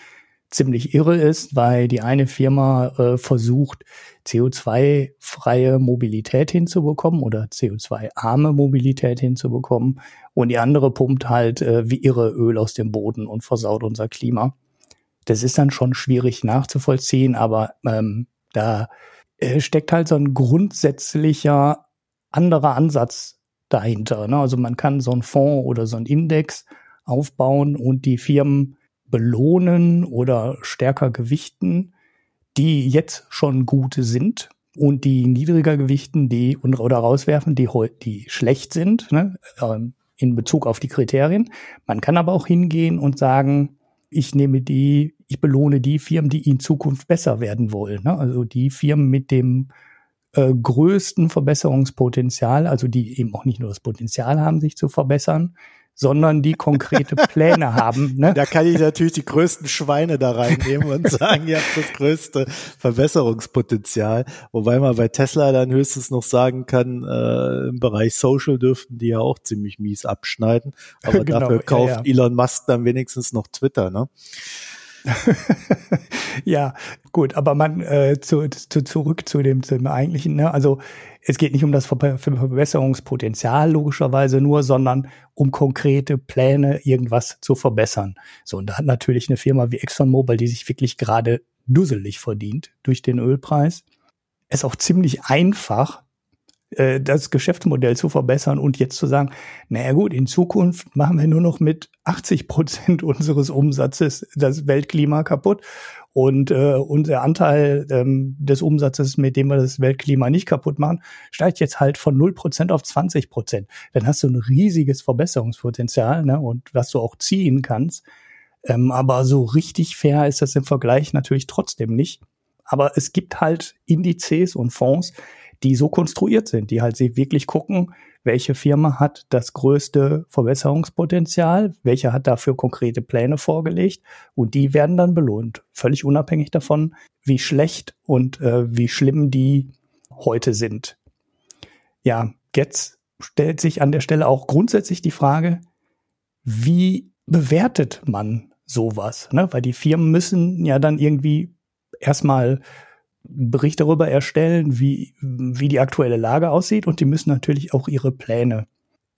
ziemlich irre ist, weil die eine Firma äh, versucht, CO2-freie Mobilität hinzubekommen oder CO2-arme Mobilität hinzubekommen und die andere pumpt halt äh, wie irre Öl aus dem Boden und versaut unser Klima. Das ist dann schon schwierig nachzuvollziehen, aber ähm, da äh, steckt halt so ein grundsätzlicher anderer Ansatz dahinter. Ne? Also man kann so einen Fonds oder so einen Index aufbauen und die Firmen belohnen oder stärker gewichten, die jetzt schon gute sind und die niedriger gewichten, die oder rauswerfen, die, die schlecht sind, ne, ähm, in Bezug auf die Kriterien. Man kann aber auch hingehen und sagen, ich nehme die, ich belohne die Firmen, die in Zukunft besser werden wollen. Ne? Also die Firmen mit dem äh, größten Verbesserungspotenzial, also die eben auch nicht nur das Potenzial haben, sich zu verbessern, sondern die konkrete Pläne haben. Ne? Da kann ich natürlich die größten Schweine da reinnehmen und sagen, ihr habt das größte Verbesserungspotenzial. Wobei man bei Tesla dann höchstens noch sagen kann, äh, im Bereich Social dürften die ja auch ziemlich mies abschneiden. Aber genau, dafür kauft ja, ja. Elon Musk dann wenigstens noch Twitter, ne? ja, gut, aber man äh, zu, zu, zurück zu dem, zu dem eigentlichen, ne? also es geht nicht um das Verbesserungspotenzial logischerweise nur, sondern um konkrete Pläne, irgendwas zu verbessern. So, und da hat natürlich eine Firma wie ExxonMobil, die sich wirklich gerade dusselig verdient durch den Ölpreis, es auch ziemlich einfach, äh, das Geschäftsmodell zu verbessern und jetzt zu sagen, naja gut, in Zukunft machen wir nur noch mit 80 Prozent unseres Umsatzes das Weltklima kaputt und äh, unser Anteil ähm, des Umsatzes, mit dem wir das Weltklima nicht kaputt machen, steigt jetzt halt von 0% auf 20%. Dann hast du ein riesiges Verbesserungspotenzial ne, und was du auch ziehen kannst. Ähm, aber so richtig fair ist das im Vergleich natürlich trotzdem nicht. Aber es gibt halt Indizes und Fonds, die so konstruiert sind, die halt sich wirklich gucken, welche Firma hat das größte Verbesserungspotenzial, welche hat dafür konkrete Pläne vorgelegt und die werden dann belohnt, völlig unabhängig davon, wie schlecht und äh, wie schlimm die heute sind. Ja, jetzt stellt sich an der Stelle auch grundsätzlich die Frage, wie bewertet man sowas? Ne? Weil die Firmen müssen ja dann irgendwie erstmal Bericht darüber erstellen, wie, wie die aktuelle Lage aussieht und die müssen natürlich auch ihre Pläne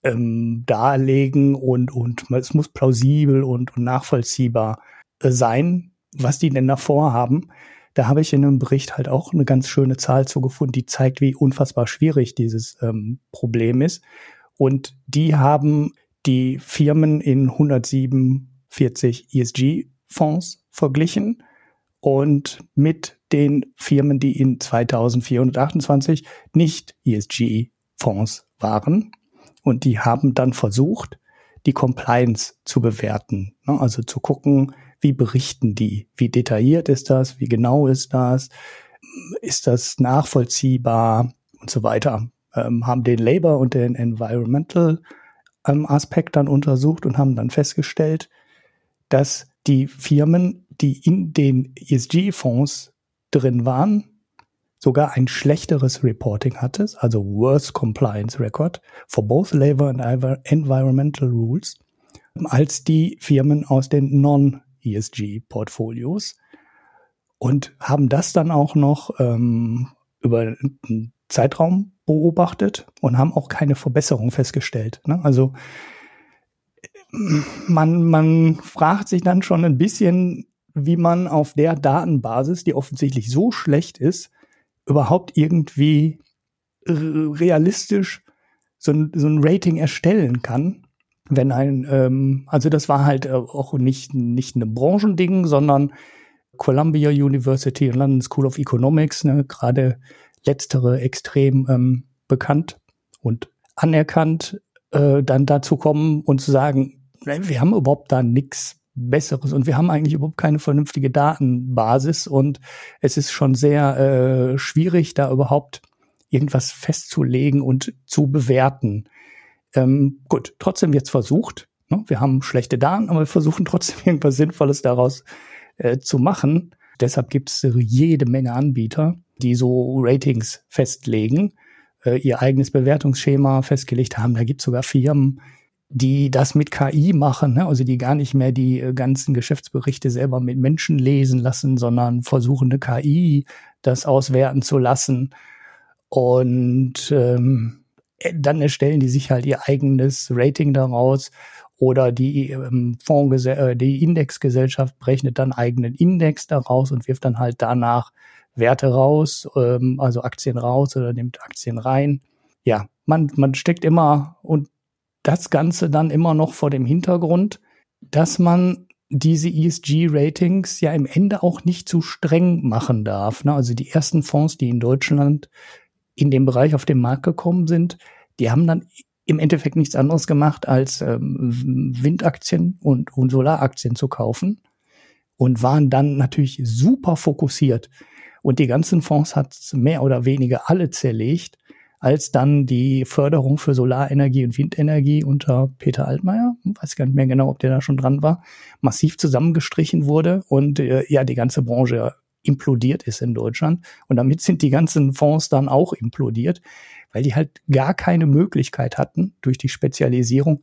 ähm, darlegen und, und es muss plausibel und, und nachvollziehbar äh, sein, was die denn da vorhaben. Da habe ich in einem Bericht halt auch eine ganz schöne Zahl zugefunden, die zeigt, wie unfassbar schwierig dieses ähm, Problem ist. Und die haben die Firmen in 147 ESG-Fonds verglichen und mit den Firmen, die in 2428 nicht ESG-Fonds waren. Und die haben dann versucht, die Compliance zu bewerten. Ne? Also zu gucken, wie berichten die? Wie detailliert ist das? Wie genau ist das? Ist das nachvollziehbar? Und so weiter. Ähm, haben den Labor und den Environmental ähm, Aspekt dann untersucht und haben dann festgestellt, dass die Firmen die in den ESG-Fonds drin waren, sogar ein schlechteres Reporting hatte, also worse compliance record for both labor and environmental rules, als die Firmen aus den Non-ESG-Portfolios und haben das dann auch noch ähm, über einen Zeitraum beobachtet und haben auch keine Verbesserung festgestellt. Ne? Also man, man fragt sich dann schon ein bisschen, wie man auf der Datenbasis, die offensichtlich so schlecht ist, überhaupt irgendwie realistisch so ein, so ein Rating erstellen kann. Wenn ein, ähm, also das war halt auch nicht, nicht ein Branchending, sondern Columbia University und London School of Economics, ne, gerade letztere extrem ähm, bekannt und anerkannt, äh, dann dazu kommen und zu sagen, wir haben überhaupt da nichts Besseres und wir haben eigentlich überhaupt keine vernünftige Datenbasis und es ist schon sehr äh, schwierig, da überhaupt irgendwas festzulegen und zu bewerten. Ähm, gut, trotzdem jetzt versucht. Ne? Wir haben schlechte Daten, aber wir versuchen trotzdem irgendwas Sinnvolles daraus äh, zu machen. Deshalb gibt es jede Menge Anbieter, die so Ratings festlegen, äh, ihr eigenes Bewertungsschema festgelegt haben. Da gibt es sogar Firmen, die das mit KI machen, ne? also die gar nicht mehr die äh, ganzen Geschäftsberichte selber mit Menschen lesen lassen, sondern versuchen eine KI das auswerten zu lassen. Und ähm, äh, dann erstellen die sich halt ihr eigenes Rating daraus oder die ähm, äh, die Indexgesellschaft berechnet dann eigenen Index daraus und wirft dann halt danach Werte raus, ähm, also Aktien raus oder nimmt Aktien rein. Ja, man, man steckt immer und das Ganze dann immer noch vor dem Hintergrund, dass man diese ESG-Ratings ja im Ende auch nicht zu streng machen darf. Ne? Also die ersten Fonds, die in Deutschland in dem Bereich auf den Markt gekommen sind, die haben dann im Endeffekt nichts anderes gemacht, als ähm, Windaktien und, und Solaraktien zu kaufen und waren dann natürlich super fokussiert. Und die ganzen Fonds hat mehr oder weniger alle zerlegt als dann die Förderung für Solarenergie und Windenergie unter Peter Altmaier, weiß gar nicht mehr genau, ob der da schon dran war, massiv zusammengestrichen wurde und äh, ja, die ganze Branche implodiert ist in Deutschland. Und damit sind die ganzen Fonds dann auch implodiert, weil die halt gar keine Möglichkeit hatten, durch die Spezialisierung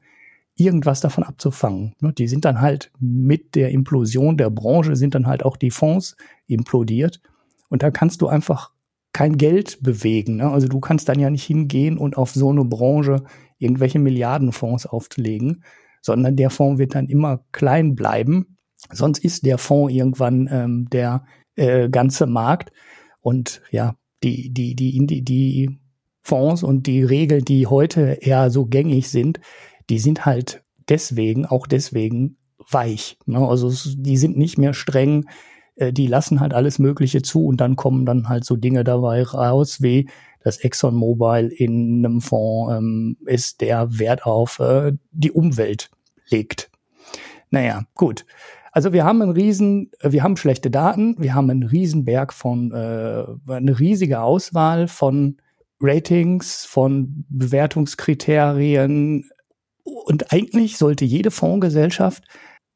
irgendwas davon abzufangen. Ne, die sind dann halt mit der Implosion der Branche sind dann halt auch die Fonds implodiert. Und da kannst du einfach kein Geld bewegen. Ne? Also du kannst dann ja nicht hingehen und auf so eine Branche irgendwelche Milliardenfonds aufzulegen, sondern der Fonds wird dann immer klein bleiben. Sonst ist der Fonds irgendwann ähm, der äh, ganze Markt. Und ja, die, die, die, die, die Fonds und die Regeln, die heute eher so gängig sind, die sind halt deswegen, auch deswegen weich. Ne? Also die sind nicht mehr streng die lassen halt alles Mögliche zu und dann kommen dann halt so Dinge dabei raus, wie das ExxonMobil in einem Fonds ähm, ist, der Wert auf äh, die Umwelt legt. Naja, gut. Also wir haben einen riesen, wir haben schlechte Daten, wir haben einen Riesenberg von, äh, eine riesige Auswahl von Ratings, von Bewertungskriterien. Und eigentlich sollte jede Fondsgesellschaft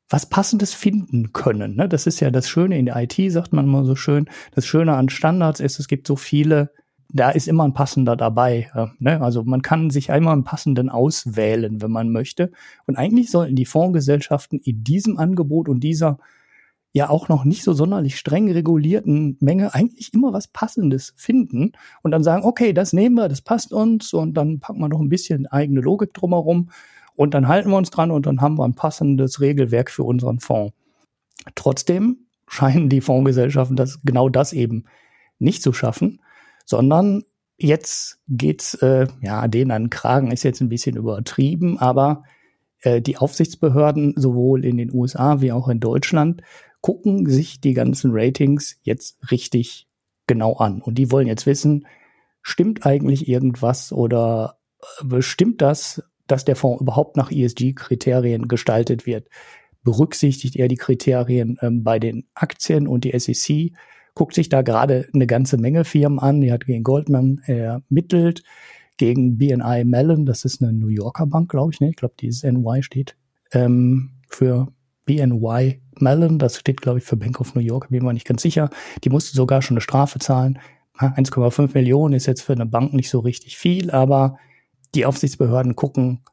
was Passendes finden können. Ne? Das ist ja das Schöne in der IT, sagt man mal so schön. Das Schöne an Standards ist, es gibt so viele, da ist immer ein passender dabei. Ne? Also man kann sich einmal einen passenden auswählen, wenn man möchte. Und eigentlich sollten die Fondsgesellschaften in diesem Angebot und dieser ja auch noch nicht so sonderlich streng regulierten Menge eigentlich immer was Passendes finden und dann sagen, okay, das nehmen wir, das passt uns und dann packen wir noch ein bisschen eigene Logik drumherum und dann halten wir uns dran und dann haben wir ein passendes Regelwerk für unseren Fonds. Trotzdem scheinen die Fondsgesellschaften das genau das eben nicht zu schaffen, sondern jetzt geht's äh, ja denen an den Kragen ist jetzt ein bisschen übertrieben, aber äh, die Aufsichtsbehörden sowohl in den USA wie auch in Deutschland gucken sich die ganzen Ratings jetzt richtig genau an und die wollen jetzt wissen, stimmt eigentlich irgendwas oder äh, stimmt das dass der Fonds überhaupt nach ESG-Kriterien gestaltet wird. Berücksichtigt er die Kriterien ähm, bei den Aktien und die SEC guckt sich da gerade eine ganze Menge Firmen an. Die hat gegen Goldman ermittelt, gegen BNI Mellon, das ist eine New Yorker Bank, glaube ich, ne? Ich glaube, dieses NY steht ähm, für BNY Mellon, das steht, glaube ich, für Bank of New York, bin mir nicht ganz sicher. Die musste sogar schon eine Strafe zahlen. 1,5 Millionen ist jetzt für eine Bank nicht so richtig viel, aber die Aufsichtsbehörden gucken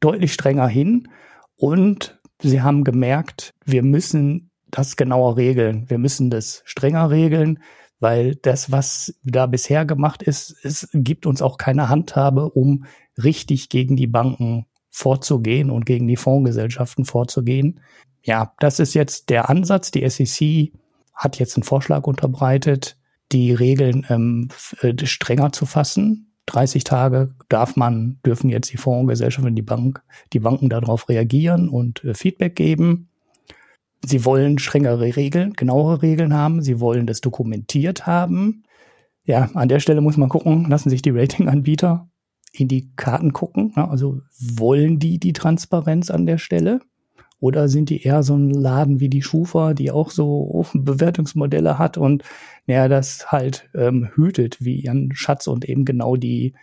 deutlich strenger hin und sie haben gemerkt, wir müssen das genauer regeln. Wir müssen das strenger regeln, weil das, was da bisher gemacht ist, es gibt uns auch keine Handhabe, um richtig gegen die Banken vorzugehen und gegen die Fondsgesellschaften vorzugehen. Ja, das ist jetzt der Ansatz. Die SEC hat jetzt einen Vorschlag unterbreitet, die Regeln ähm, äh, strenger zu fassen. 30 Tage darf man, dürfen jetzt die Fondsgesellschaften, die Bank, die Banken darauf reagieren und äh, Feedback geben. Sie wollen strengere Regeln, genauere Regeln haben. Sie wollen das dokumentiert haben. Ja, an der Stelle muss man gucken, lassen sich die Ratinganbieter in die Karten gucken. Also wollen die die Transparenz an der Stelle? Oder sind die eher so ein Laden wie die Schufa, die auch so Bewertungsmodelle hat und naja, das halt ähm, hütet wie ihren Schatz und eben genau die,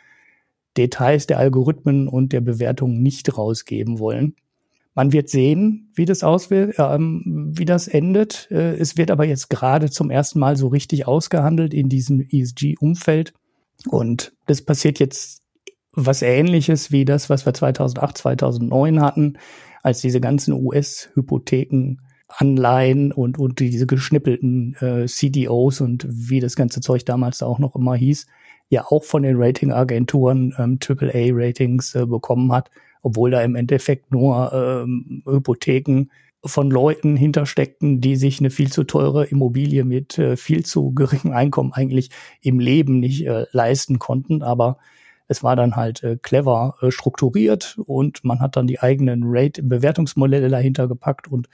Details der Algorithmen und der Bewertungen nicht rausgeben wollen. Man wird sehen, wie das auswählt, ähm, wie das endet. Äh, es wird aber jetzt gerade zum ersten Mal so richtig ausgehandelt in diesem ESG-Umfeld. Und das passiert jetzt was ähnliches wie das, was wir 2008, 2009 hatten, als diese ganzen US-Hypotheken Anleihen und, und diese geschnippelten äh, CDOs und wie das ganze Zeug damals auch noch immer hieß, ja auch von den Ratingagenturen ähm, AAA-Ratings äh, bekommen hat, obwohl da im Endeffekt nur ähm, Hypotheken von Leuten hintersteckten, die sich eine viel zu teure Immobilie mit äh, viel zu geringem Einkommen eigentlich im Leben nicht äh, leisten konnten. Aber es war dann halt äh, clever äh, strukturiert und man hat dann die eigenen Rate-Bewertungsmodelle dahinter gepackt und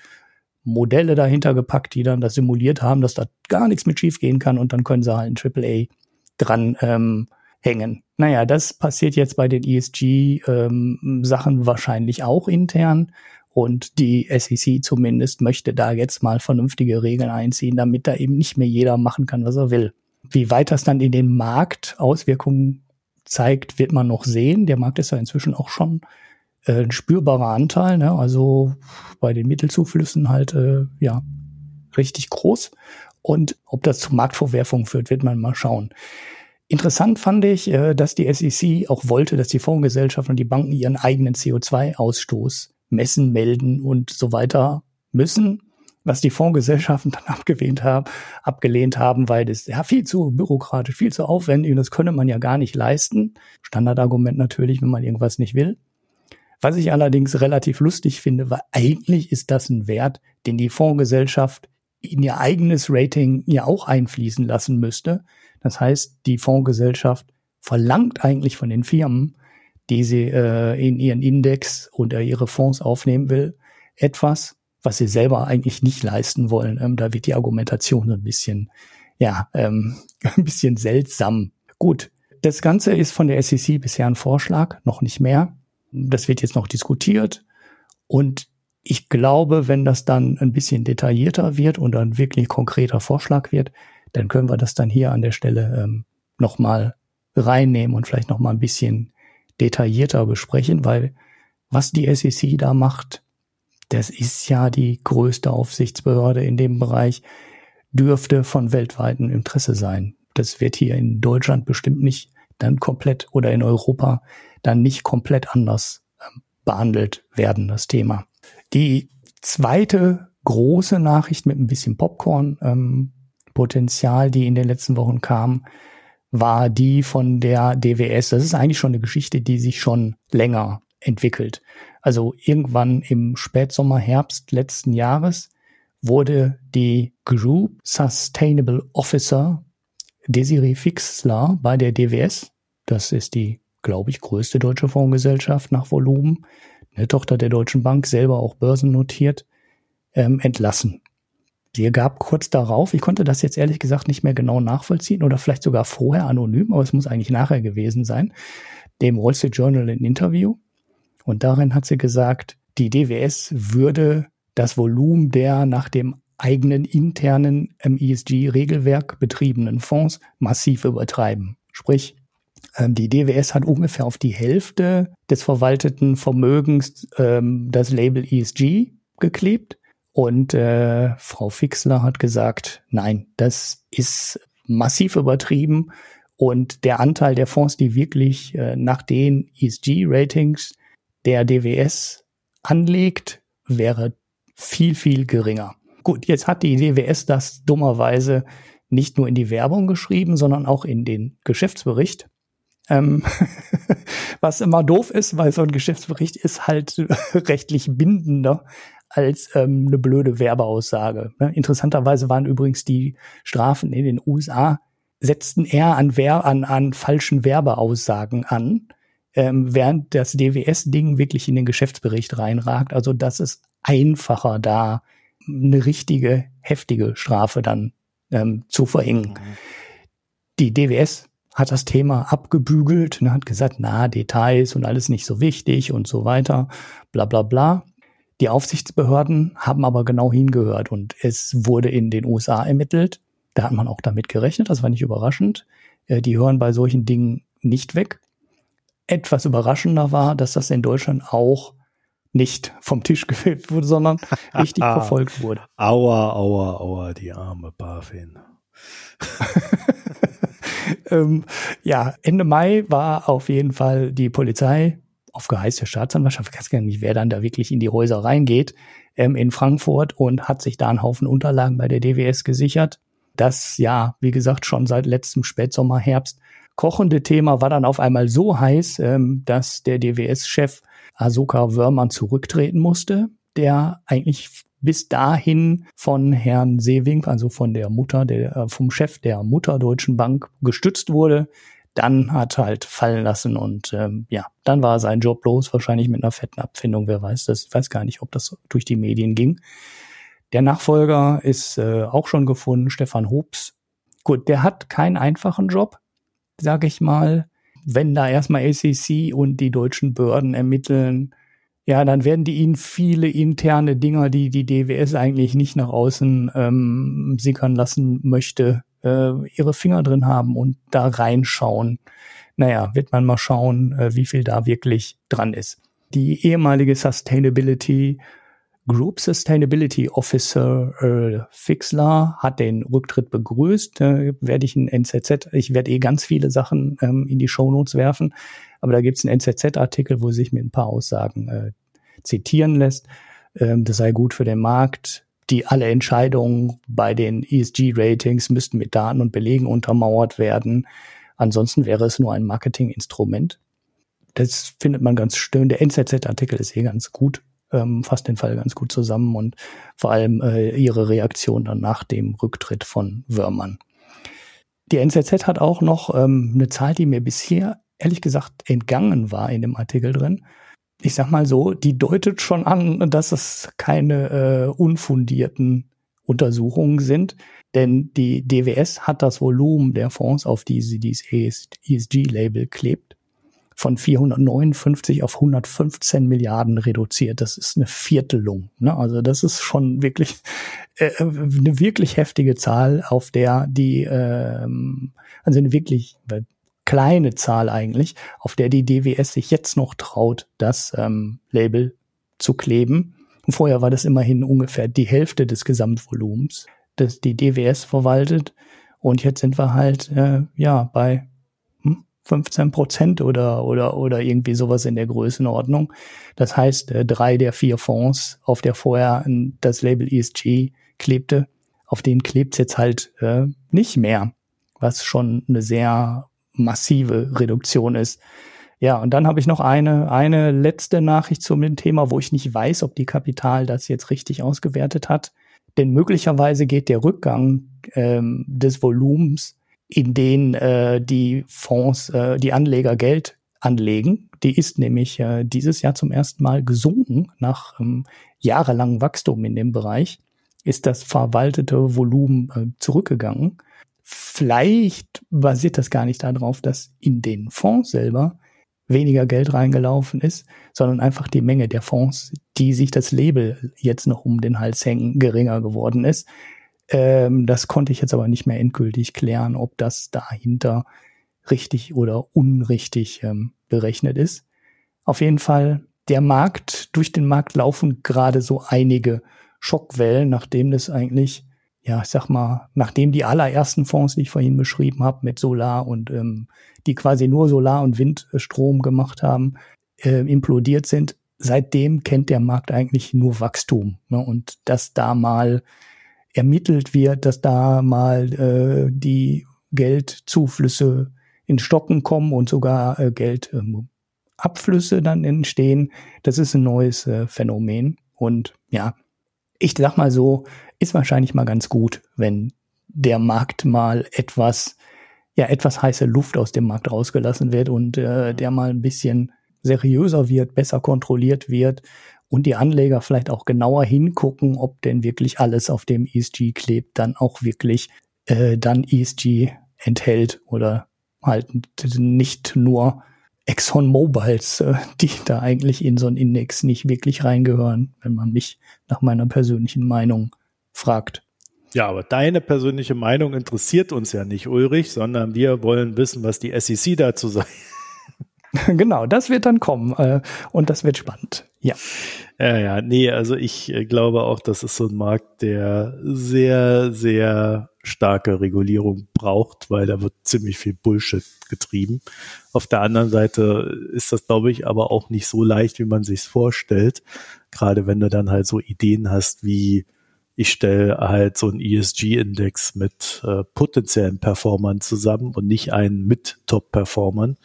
Modelle dahinter gepackt, die dann das simuliert haben, dass da gar nichts mit schief gehen kann und dann können sie halt ein AAA dran ähm, hängen. Naja, das passiert jetzt bei den ESG-Sachen ähm, wahrscheinlich auch intern. Und die SEC zumindest möchte da jetzt mal vernünftige Regeln einziehen, damit da eben nicht mehr jeder machen kann, was er will. Wie weit das dann in den Markt Auswirkungen zeigt, wird man noch sehen. Der Markt ist ja inzwischen auch schon äh, ein spürbarer Anteil, ne? also bei den Mittelzuflüssen halt äh, ja richtig groß. Und ob das zu Marktvorwerfungen führt, wird man mal schauen. Interessant fand ich, äh, dass die SEC auch wollte, dass die Fondsgesellschaften und die Banken ihren eigenen CO2-Ausstoß messen, melden und so weiter müssen was die Fondsgesellschaften dann abgelehnt haben, abgelehnt haben, weil das ja viel zu bürokratisch, viel zu aufwendig und das könne man ja gar nicht leisten. Standardargument natürlich, wenn man irgendwas nicht will. Was ich allerdings relativ lustig finde, weil eigentlich ist das ein Wert, den die Fondsgesellschaft in ihr eigenes Rating ja auch einfließen lassen müsste. Das heißt, die Fondsgesellschaft verlangt eigentlich von den Firmen, die sie äh, in ihren Index oder ihre Fonds aufnehmen will, etwas, was sie selber eigentlich nicht leisten wollen. Ähm, da wird die Argumentation ein bisschen, ja, ähm, ein bisschen seltsam. Gut, das Ganze ist von der SEC bisher ein Vorschlag, noch nicht mehr. Das wird jetzt noch diskutiert. Und ich glaube, wenn das dann ein bisschen detaillierter wird und ein wirklich konkreter Vorschlag wird, dann können wir das dann hier an der Stelle ähm, nochmal reinnehmen und vielleicht nochmal ein bisschen detaillierter besprechen, weil was die SEC da macht, das ist ja die größte Aufsichtsbehörde in dem Bereich, dürfte von weltweitem Interesse sein. Das wird hier in Deutschland bestimmt nicht dann komplett oder in Europa dann nicht komplett anders ähm, behandelt werden, das Thema. Die zweite große Nachricht mit ein bisschen Popcorn-Potenzial, ähm, die in den letzten Wochen kam, war die von der DWS. Das ist eigentlich schon eine Geschichte, die sich schon länger entwickelt. Also irgendwann im Spätsommer, Herbst letzten Jahres wurde die Group Sustainable Officer Desiree Fixler bei der DWS, das ist die, glaube ich, größte deutsche Fondsgesellschaft nach Volumen, eine Tochter der Deutschen Bank, selber auch börsennotiert, ähm, entlassen. Sie gab kurz darauf, ich konnte das jetzt ehrlich gesagt nicht mehr genau nachvollziehen oder vielleicht sogar vorher anonym, aber es muss eigentlich nachher gewesen sein, dem Wall Street Journal ein Interview, und darin hat sie gesagt, die DWS würde das Volumen der nach dem eigenen internen ESG-Regelwerk betriebenen Fonds massiv übertreiben. Sprich, ähm, die DWS hat ungefähr auf die Hälfte des verwalteten Vermögens ähm, das Label ESG geklebt. Und äh, Frau Fixler hat gesagt, nein, das ist massiv übertrieben. Und der Anteil der Fonds, die wirklich äh, nach den ESG-Ratings der DWS anlegt, wäre viel, viel geringer. Gut, jetzt hat die DWS das dummerweise nicht nur in die Werbung geschrieben, sondern auch in den Geschäftsbericht. Ähm, was immer doof ist, weil so ein Geschäftsbericht ist halt rechtlich bindender als ähm, eine blöde Werbeaussage. Ne? Interessanterweise waren übrigens die Strafen in den USA setzten eher an, an, an falschen Werbeaussagen an, ähm, während das DWS-Ding wirklich in den Geschäftsbericht reinragt. Also das ist einfacher, da eine richtige, heftige Strafe dann ähm, zu verhängen. Mhm. Die DWS hat das Thema abgebügelt und hat gesagt, na, Details und alles nicht so wichtig und so weiter, bla bla bla. Die Aufsichtsbehörden haben aber genau hingehört und es wurde in den USA ermittelt. Da hat man auch damit gerechnet, das war nicht überraschend. Äh, die hören bei solchen Dingen nicht weg. Etwas überraschender war, dass das in Deutschland auch nicht vom Tisch gefilmt wurde, sondern richtig verfolgt wurde. Aua, aua, aua, die arme BaFin. ähm, ja, Ende Mai war auf jeden Fall die Polizei auf Geheiß der Staatsanwaltschaft, ich weiß gar nicht, wer dann da wirklich in die Häuser reingeht, ähm, in Frankfurt und hat sich da einen Haufen Unterlagen bei der DWS gesichert. Das, ja, wie gesagt, schon seit letztem Spätsommer, Herbst kochende Thema war dann auf einmal so heiß, ähm, dass der DWS-Chef Asoka Wörmann zurücktreten musste, der eigentlich bis dahin von Herrn Seewing, also von der Mutter, der, äh, vom Chef der Mutter Deutschen Bank gestützt wurde, dann hat halt fallen lassen und ähm, ja, dann war sein Job los, wahrscheinlich mit einer fetten Abfindung, wer weiß das. Ich weiß gar nicht, ob das durch die Medien ging. Der Nachfolger ist äh, auch schon gefunden, Stefan Hobbs. Gut, der hat keinen einfachen Job, sage ich mal. Wenn da erstmal SEC und die deutschen Behörden ermitteln, ja, dann werden die ihnen viele interne Dinger, die die DWS eigentlich nicht nach außen ähm, sickern lassen möchte, äh, ihre Finger drin haben und da reinschauen. Naja, wird man mal schauen, äh, wie viel da wirklich dran ist. Die ehemalige Sustainability Group Sustainability Officer äh, Fixler hat den Rücktritt begrüßt. Äh, werde ich ein NZZ, ich werde eh ganz viele Sachen ähm, in die Shownotes werfen, aber da gibt es einen NZZ-Artikel, wo sich mit ein paar Aussagen äh, zitieren lässt. Ähm, das sei gut für den Markt. Die alle Entscheidungen bei den ESG-Ratings müssten mit Daten und Belegen untermauert werden. Ansonsten wäre es nur ein Marketinginstrument. Das findet man ganz schön. Der NZZ-Artikel ist eh ganz gut ähm, fasst den Fall ganz gut zusammen und vor allem äh, ihre Reaktion dann nach dem Rücktritt von Wörmann. Die NZZ hat auch noch ähm, eine Zahl, die mir bisher ehrlich gesagt entgangen war in dem Artikel drin. Ich sag mal so, die deutet schon an, dass es keine äh, unfundierten Untersuchungen sind, denn die DWS hat das Volumen der Fonds, auf die sie dieses ESG-Label klebt, von 459 auf 115 Milliarden reduziert. Das ist eine Viertelung. Ne? Also das ist schon wirklich äh, eine wirklich heftige Zahl, auf der die, ähm, also eine wirklich kleine Zahl eigentlich, auf der die DWS sich jetzt noch traut, das ähm, Label zu kleben. Und vorher war das immerhin ungefähr die Hälfte des Gesamtvolumens, das die DWS verwaltet. Und jetzt sind wir halt äh, ja bei 15 Prozent oder, oder, oder irgendwie sowas in der Größenordnung. Das heißt, äh, drei der vier Fonds, auf der vorher das Label ESG klebte, auf denen klebt's jetzt halt äh, nicht mehr, was schon eine sehr massive Reduktion ist. Ja, und dann habe ich noch eine, eine letzte Nachricht zum Thema, wo ich nicht weiß, ob die Kapital das jetzt richtig ausgewertet hat. Denn möglicherweise geht der Rückgang ähm, des Volumens in denen äh, die Fonds, äh, die Anleger Geld anlegen. Die ist nämlich äh, dieses Jahr zum ersten Mal gesunken nach ähm, jahrelangem Wachstum in dem Bereich. Ist das verwaltete Volumen äh, zurückgegangen. Vielleicht basiert das gar nicht darauf, dass in den Fonds selber weniger Geld reingelaufen ist, sondern einfach die Menge der Fonds, die sich das Label jetzt noch um den Hals hängen, geringer geworden ist. Ähm, das konnte ich jetzt aber nicht mehr endgültig klären, ob das dahinter richtig oder unrichtig ähm, berechnet ist. Auf jeden Fall, der Markt, durch den Markt laufen gerade so einige Schockwellen, nachdem das eigentlich, ja, ich sag mal, nachdem die allerersten Fonds, die ich vorhin beschrieben habe, mit Solar und ähm, die quasi nur Solar- und Windstrom gemacht haben, äh, implodiert sind, seitdem kennt der Markt eigentlich nur Wachstum. Ne? Und dass da mal ermittelt wird, dass da mal äh, die Geldzuflüsse in Stocken kommen und sogar äh, Geldabflüsse ähm, dann entstehen. Das ist ein neues äh, Phänomen. Und ja, ich sag mal so, ist wahrscheinlich mal ganz gut, wenn der Markt mal etwas, ja, etwas heiße Luft aus dem Markt rausgelassen wird und äh, der mal ein bisschen seriöser wird, besser kontrolliert wird und die Anleger vielleicht auch genauer hingucken, ob denn wirklich alles auf dem ESG klebt, dann auch wirklich äh, dann ESG enthält oder halt nicht nur Exxon Mobiles, äh, die da eigentlich in so einen Index nicht wirklich reingehören, wenn man mich nach meiner persönlichen Meinung fragt. Ja, aber deine persönliche Meinung interessiert uns ja nicht, Ulrich, sondern wir wollen wissen, was die SEC dazu sagt. genau, das wird dann kommen äh, und das wird spannend. Ja. Ja, ja, nee, also ich äh, glaube auch, das ist so ein Markt, der sehr, sehr starke Regulierung braucht, weil da wird ziemlich viel Bullshit getrieben. Auf der anderen Seite ist das, glaube ich, aber auch nicht so leicht, wie man sich's vorstellt. Gerade wenn du dann halt so Ideen hast wie ich stelle halt so einen ESG-Index mit äh, potenziellen Performern zusammen und nicht einen mit Top-Performern.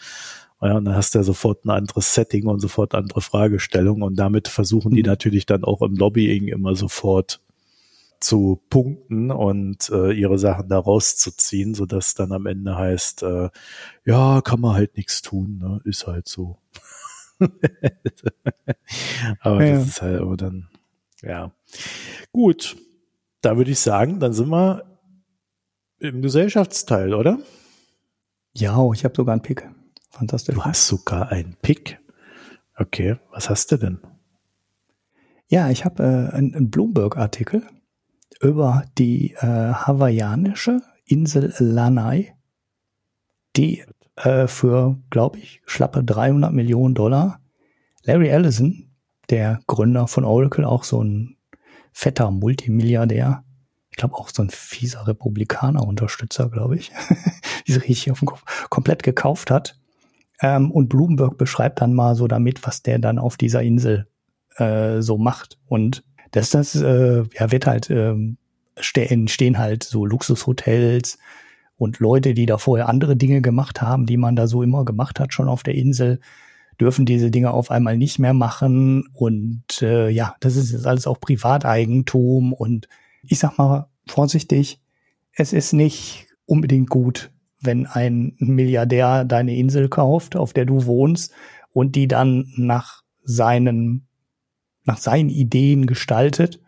Ja, und dann hast du ja sofort ein anderes Setting und sofort andere Fragestellungen und damit versuchen die mhm. natürlich dann auch im Lobbying immer sofort zu punkten und äh, ihre Sachen da rauszuziehen, so dass dann am Ende heißt, äh, ja, kann man halt nichts tun, ne? ist halt so. aber ja. das ist halt aber dann, ja. Gut, da würde ich sagen, dann sind wir im Gesellschaftsteil, oder? Ja, ich habe sogar einen Pick. Fantastisch. Du hast sogar einen Pick. Okay, was hast du denn? Ja, ich habe äh, einen Bloomberg-Artikel über die äh, hawaiianische Insel Lanai, die äh, für, glaube ich, schlappe 300 Millionen Dollar Larry Ellison, der Gründer von Oracle, auch so ein fetter Multimilliardär, ich glaube auch so ein fieser Republikaner-Unterstützer, glaube ich, die sich richtig auf den Kopf komplett gekauft hat. Ähm, und Bloomberg beschreibt dann mal so damit, was der dann auf dieser Insel äh, so macht. Und das, das äh, ja, wird halt, ähm, stehen, stehen halt so Luxushotels und Leute, die da vorher andere Dinge gemacht haben, die man da so immer gemacht hat, schon auf der Insel, dürfen diese Dinge auf einmal nicht mehr machen. Und äh, ja, das ist jetzt alles auch Privateigentum. Und ich sag mal vorsichtig, es ist nicht unbedingt gut, wenn ein Milliardär deine Insel kauft, auf der du wohnst und die dann nach seinen, nach seinen Ideen gestaltet,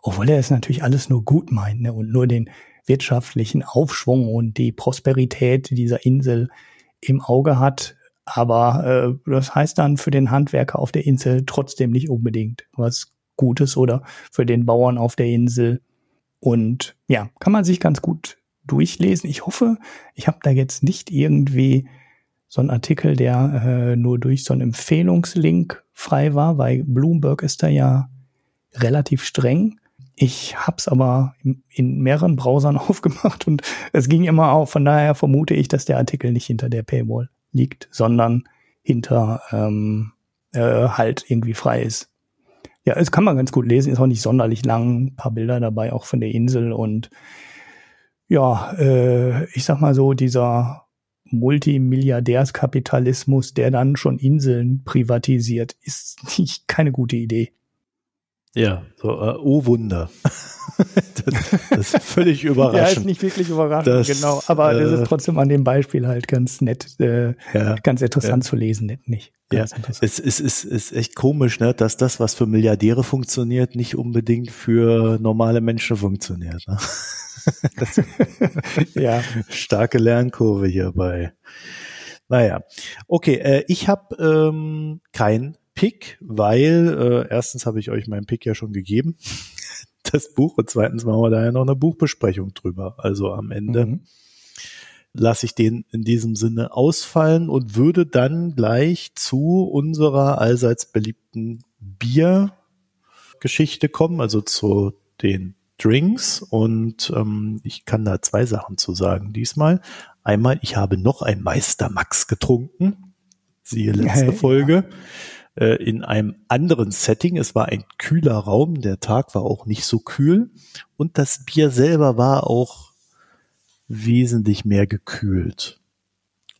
obwohl er es natürlich alles nur gut meint ne, und nur den wirtschaftlichen Aufschwung und die Prosperität dieser Insel im Auge hat. Aber äh, das heißt dann für den Handwerker auf der Insel trotzdem nicht unbedingt was Gutes oder für den Bauern auf der Insel. Und ja, kann man sich ganz gut durchlesen. Ich hoffe, ich habe da jetzt nicht irgendwie so einen Artikel, der äh, nur durch so einen Empfehlungslink frei war, weil Bloomberg ist da ja relativ streng. Ich habe es aber in, mehreren Browsern aufgemacht und es ging immer auf. Von daher vermute ich, dass der Artikel nicht hinter der Paywall liegt, sondern hinter ähm, äh, halt irgendwie frei ist. Ja, es kann man ganz gut lesen, ist auch nicht sonderlich lang, ein paar Bilder dabei, auch von der Insel und ja, äh, ich sag mal so, dieser Multimilliardärskapitalismus, der dann schon Inseln privatisiert, ist nicht keine gute Idee. Ja, so, äh, oh Wunder. das, das, ist völlig überraschend. ja, ist nicht wirklich überraschend, das, genau. Aber äh, das ist trotzdem an dem Beispiel halt ganz nett, äh, ja, ganz interessant ja. zu lesen, nicht? nicht ja, es ist, ist, ist echt komisch, ne, dass das, was für Milliardäre funktioniert, nicht unbedingt für normale Menschen funktioniert. Ne? ja. Starke Lernkurve hierbei. Naja, okay, äh, ich habe ähm, kein Pick, weil äh, erstens habe ich euch meinen Pick ja schon gegeben, das Buch, und zweitens machen wir da ja noch eine Buchbesprechung drüber. Also am Ende mhm. lasse ich den in diesem Sinne ausfallen und würde dann gleich zu unserer allseits beliebten Biergeschichte kommen, also zu den Drinks und ähm, ich kann da zwei Sachen zu sagen diesmal. Einmal, ich habe noch ein Meister Max getrunken, siehe letzte hey, Folge, ja. äh, in einem anderen Setting. Es war ein kühler Raum, der Tag war auch nicht so kühl und das Bier selber war auch wesentlich mehr gekühlt.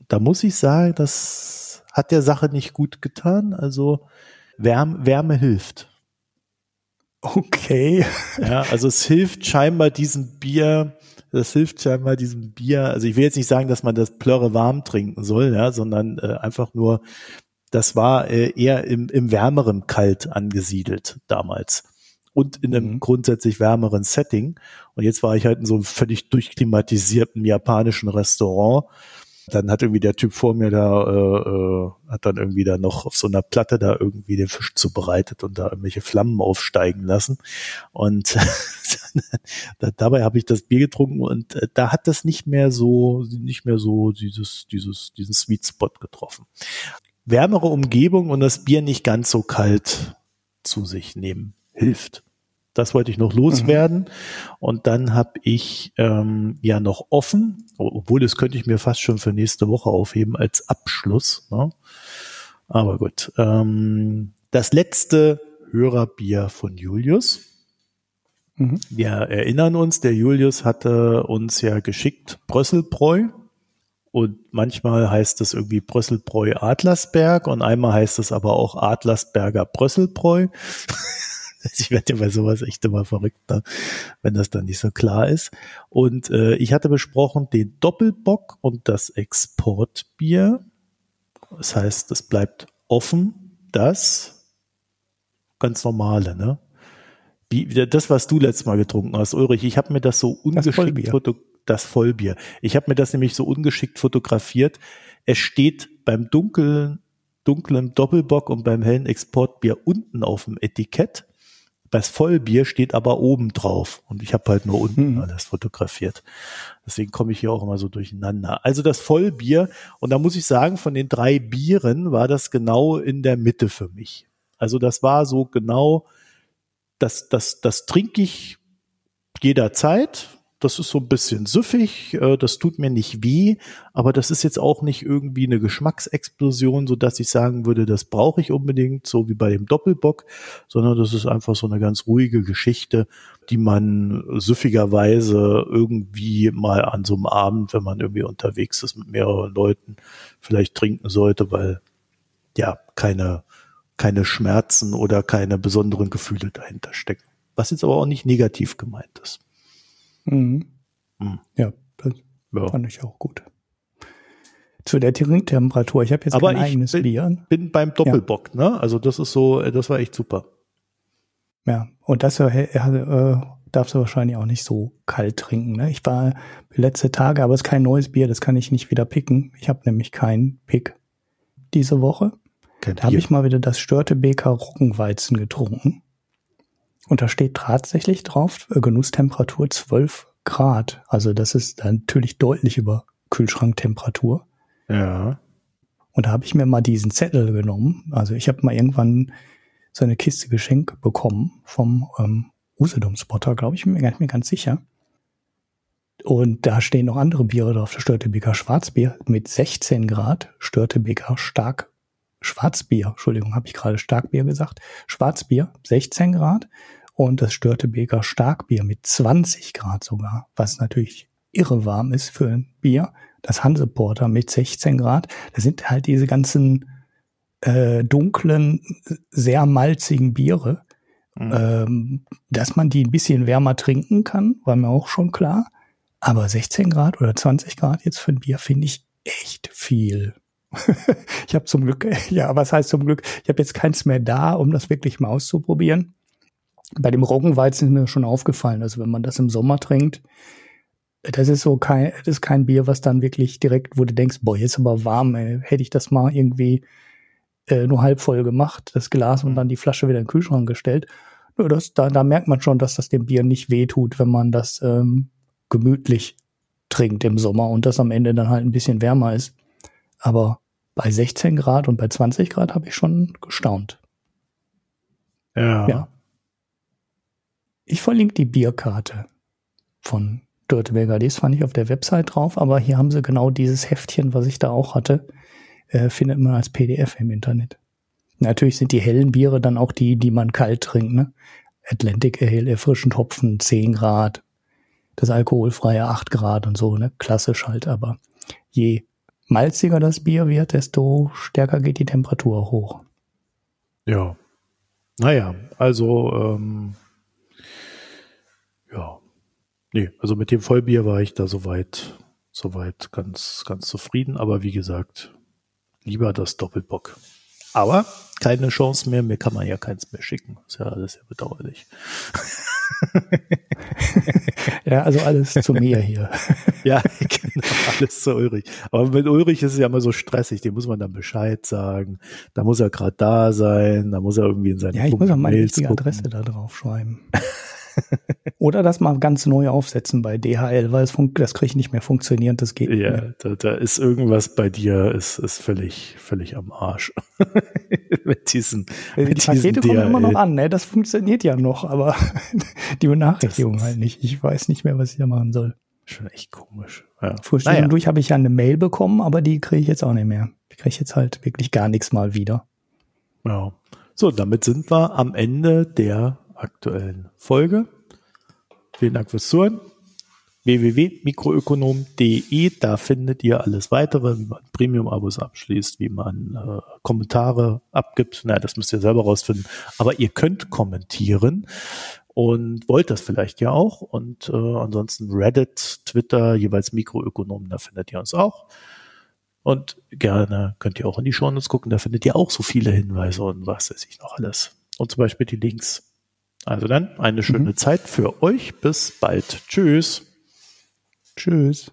Da muss ich sagen, das hat der Sache nicht gut getan. Also Wärme, Wärme hilft. Okay. Ja, also es hilft scheinbar diesem Bier, das hilft scheinbar diesem Bier, also ich will jetzt nicht sagen, dass man das Plörre warm trinken soll, ja, sondern äh, einfach nur, das war äh, eher im, im wärmeren Kalt angesiedelt damals und in einem mhm. grundsätzlich wärmeren Setting. Und jetzt war ich halt in so einem völlig durchklimatisierten japanischen Restaurant dann hat irgendwie der Typ vor mir da, äh, äh, hat dann irgendwie da noch auf so einer Platte da irgendwie den Fisch zubereitet und da irgendwelche Flammen aufsteigen lassen. Und dabei habe ich das Bier getrunken und äh, da hat das nicht mehr so, nicht mehr so dieses, dieses, diesen Sweet Spot getroffen. wärmere Umgebung und das Bier nicht ganz so kalt zu sich nehmen hilft. Das wollte ich noch loswerden. Mhm. Und dann habe ich ähm, ja noch offen, obwohl das könnte ich mir fast schon für nächste Woche aufheben als Abschluss. Ne? Aber gut. Ähm, das letzte Hörerbier von Julius. Mhm. Wir erinnern uns, der Julius hatte uns ja geschickt Brösselbräu. Und manchmal heißt es irgendwie Brösselbräu Adlersberg und einmal heißt es aber auch Adlersberger Brösselbräu. ich werde ja bei sowas echt immer verrückt, ne? wenn das dann nicht so klar ist. Und äh, ich hatte besprochen den Doppelbock und das Exportbier. Das heißt, es bleibt offen, das ganz normale, ne? Wie, das, was du letztes Mal getrunken hast, Ulrich, ich habe mir das so ungeschickt fotografiert das Vollbier. Ich habe mir das nämlich so ungeschickt fotografiert. Es steht beim dunklen, dunklen Doppelbock und beim hellen Exportbier unten auf dem Etikett. Das Vollbier steht aber oben drauf und ich habe halt nur unten mhm. alles fotografiert. Deswegen komme ich hier auch immer so durcheinander. Also das Vollbier und da muss ich sagen, von den drei Bieren war das genau in der Mitte für mich. Also das war so genau, das, das, das trinke ich jederzeit das ist so ein bisschen süffig, äh, das tut mir nicht weh, aber das ist jetzt auch nicht irgendwie eine Geschmacksexplosion, so dass ich sagen würde, das brauche ich unbedingt, so wie bei dem Doppelbock, sondern das ist einfach so eine ganz ruhige Geschichte, die man süffigerweise irgendwie mal an so einem Abend, wenn man irgendwie unterwegs ist mit mehreren Leuten, vielleicht trinken sollte, weil ja keine keine Schmerzen oder keine besonderen Gefühle dahinter stecken. Was jetzt aber auch nicht negativ gemeint ist. Mhm. Mhm. Ja, das ja. fand ich auch gut. Zu der Trinktemperatur. Ich habe jetzt Aber kein eigenes bin, Bier. bin beim Doppelbock, ja. ne? Also das ist so, das war echt super. Ja, und das äh, äh, darfst du wahrscheinlich auch nicht so kalt trinken. Ne? Ich war letzte Tage, aber es ist kein neues Bier, das kann ich nicht wieder picken. Ich habe nämlich keinen Pick diese Woche. Kein da habe ich mal wieder das Störtebeker Roggenweizen getrunken. Und da steht tatsächlich drauf, äh, Genusstemperatur 12 Grad. Also das ist natürlich deutlich über Kühlschranktemperatur. Ja. Und da habe ich mir mal diesen Zettel genommen. Also ich habe mal irgendwann so eine Kiste Geschenk bekommen vom ähm, Usedom-Spotter, glaube ich, bin mir mir ganz sicher. Und da stehen noch andere Biere drauf. Störtebeker Schwarzbier mit 16 Grad, Störtebeker Stark Schwarzbier, Entschuldigung, habe ich gerade Starkbier gesagt. Schwarzbier 16 Grad und das Störtebeker Starkbier mit 20 Grad sogar, was natürlich irre warm ist für ein Bier. Das Hanseporter mit 16 Grad. Das sind halt diese ganzen äh, dunklen, sehr malzigen Biere. Mhm. Ähm, dass man die ein bisschen wärmer trinken kann, war mir auch schon klar. Aber 16 Grad oder 20 Grad jetzt für ein Bier finde ich echt viel. ich habe zum Glück, ja, was heißt zum Glück? Ich habe jetzt keins mehr da, um das wirklich mal auszuprobieren. Bei dem Roggenweizen ist mir schon aufgefallen, also wenn man das im Sommer trinkt, das ist so kein, das ist kein Bier, was dann wirklich direkt, wo du denkst, boah, jetzt aber warm, ey. hätte ich das mal irgendwie äh, nur halb voll gemacht, das Glas und dann die Flasche wieder in den Kühlschrank gestellt. Nur das, da, da merkt man schon, dass das dem Bier nicht wehtut, wenn man das ähm, gemütlich trinkt im Sommer und das am Ende dann halt ein bisschen wärmer ist. Aber bei 16 Grad und bei 20 Grad habe ich schon gestaunt. Ja. ja. Ich verlinke die Bierkarte von Dörteberger. Das fand ich auf der Website drauf, aber hier haben sie genau dieses Heftchen, was ich da auch hatte, äh, findet man als PDF im Internet. Natürlich sind die hellen Biere dann auch die, die man kalt trinkt. Ne? Atlantic Ale, erfrischend Hopfen 10 Grad, das alkoholfreie 8 Grad und so, ne? Klassisch halt, aber je malziger das Bier wird, desto stärker geht die Temperatur hoch. Ja. Naja, also ähm, ja. Nee, also mit dem Vollbier war ich da soweit, soweit ganz, ganz zufrieden. Aber wie gesagt, lieber das Doppelbock. Aber keine Chance mehr, mir kann man ja keins mehr schicken. Ist ja alles sehr bedauerlich. ja, also alles zu mir hier. ja, genau, alles zu Ulrich. Aber mit Ulrich ist es ja immer so stressig, dem muss man dann Bescheid sagen. Da muss er gerade da sein, da muss er irgendwie in seine Ja, ich muss auch meine richtige Adresse da drauf schreiben. Oder das mal ganz neu aufsetzen bei DHL, weil es das kriege ich nicht mehr funktioniert, das geht ja, mehr. Da, da ist irgendwas bei dir, ist, ist völlig, völlig am Arsch. mit diesen, die mit Pakete diesen kommen immer noch DHL. an, ne? Das funktioniert ja noch, aber die Benachrichtigung halt nicht. Ich weiß nicht mehr, was ich da machen soll. Schon echt komisch. Ja. Vor Naja. durch habe ich ja eine Mail bekommen, aber die kriege ich jetzt auch nicht mehr. Die kriege ich jetzt halt wirklich gar nichts mal wieder. Ja. So, damit sind wir am Ende der aktuellen Folge. Vielen Dank fürs Zuhören. www.mikroökonom.de, da findet ihr alles weitere, wie man Premium-Abos abschließt, wie man äh, Kommentare abgibt. Na, das müsst ihr selber rausfinden. Aber ihr könnt kommentieren und wollt das vielleicht ja auch. Und äh, ansonsten Reddit, Twitter, jeweils Mikroökonomen, da findet ihr uns auch. Und gerne könnt ihr auch in die Shownotes gucken, da findet ihr auch so viele Hinweise und was weiß ich noch alles. Und zum Beispiel die Links. Also dann eine schöne Mhm. Zeit für euch. Bis bald. Tschüss. Tschüss.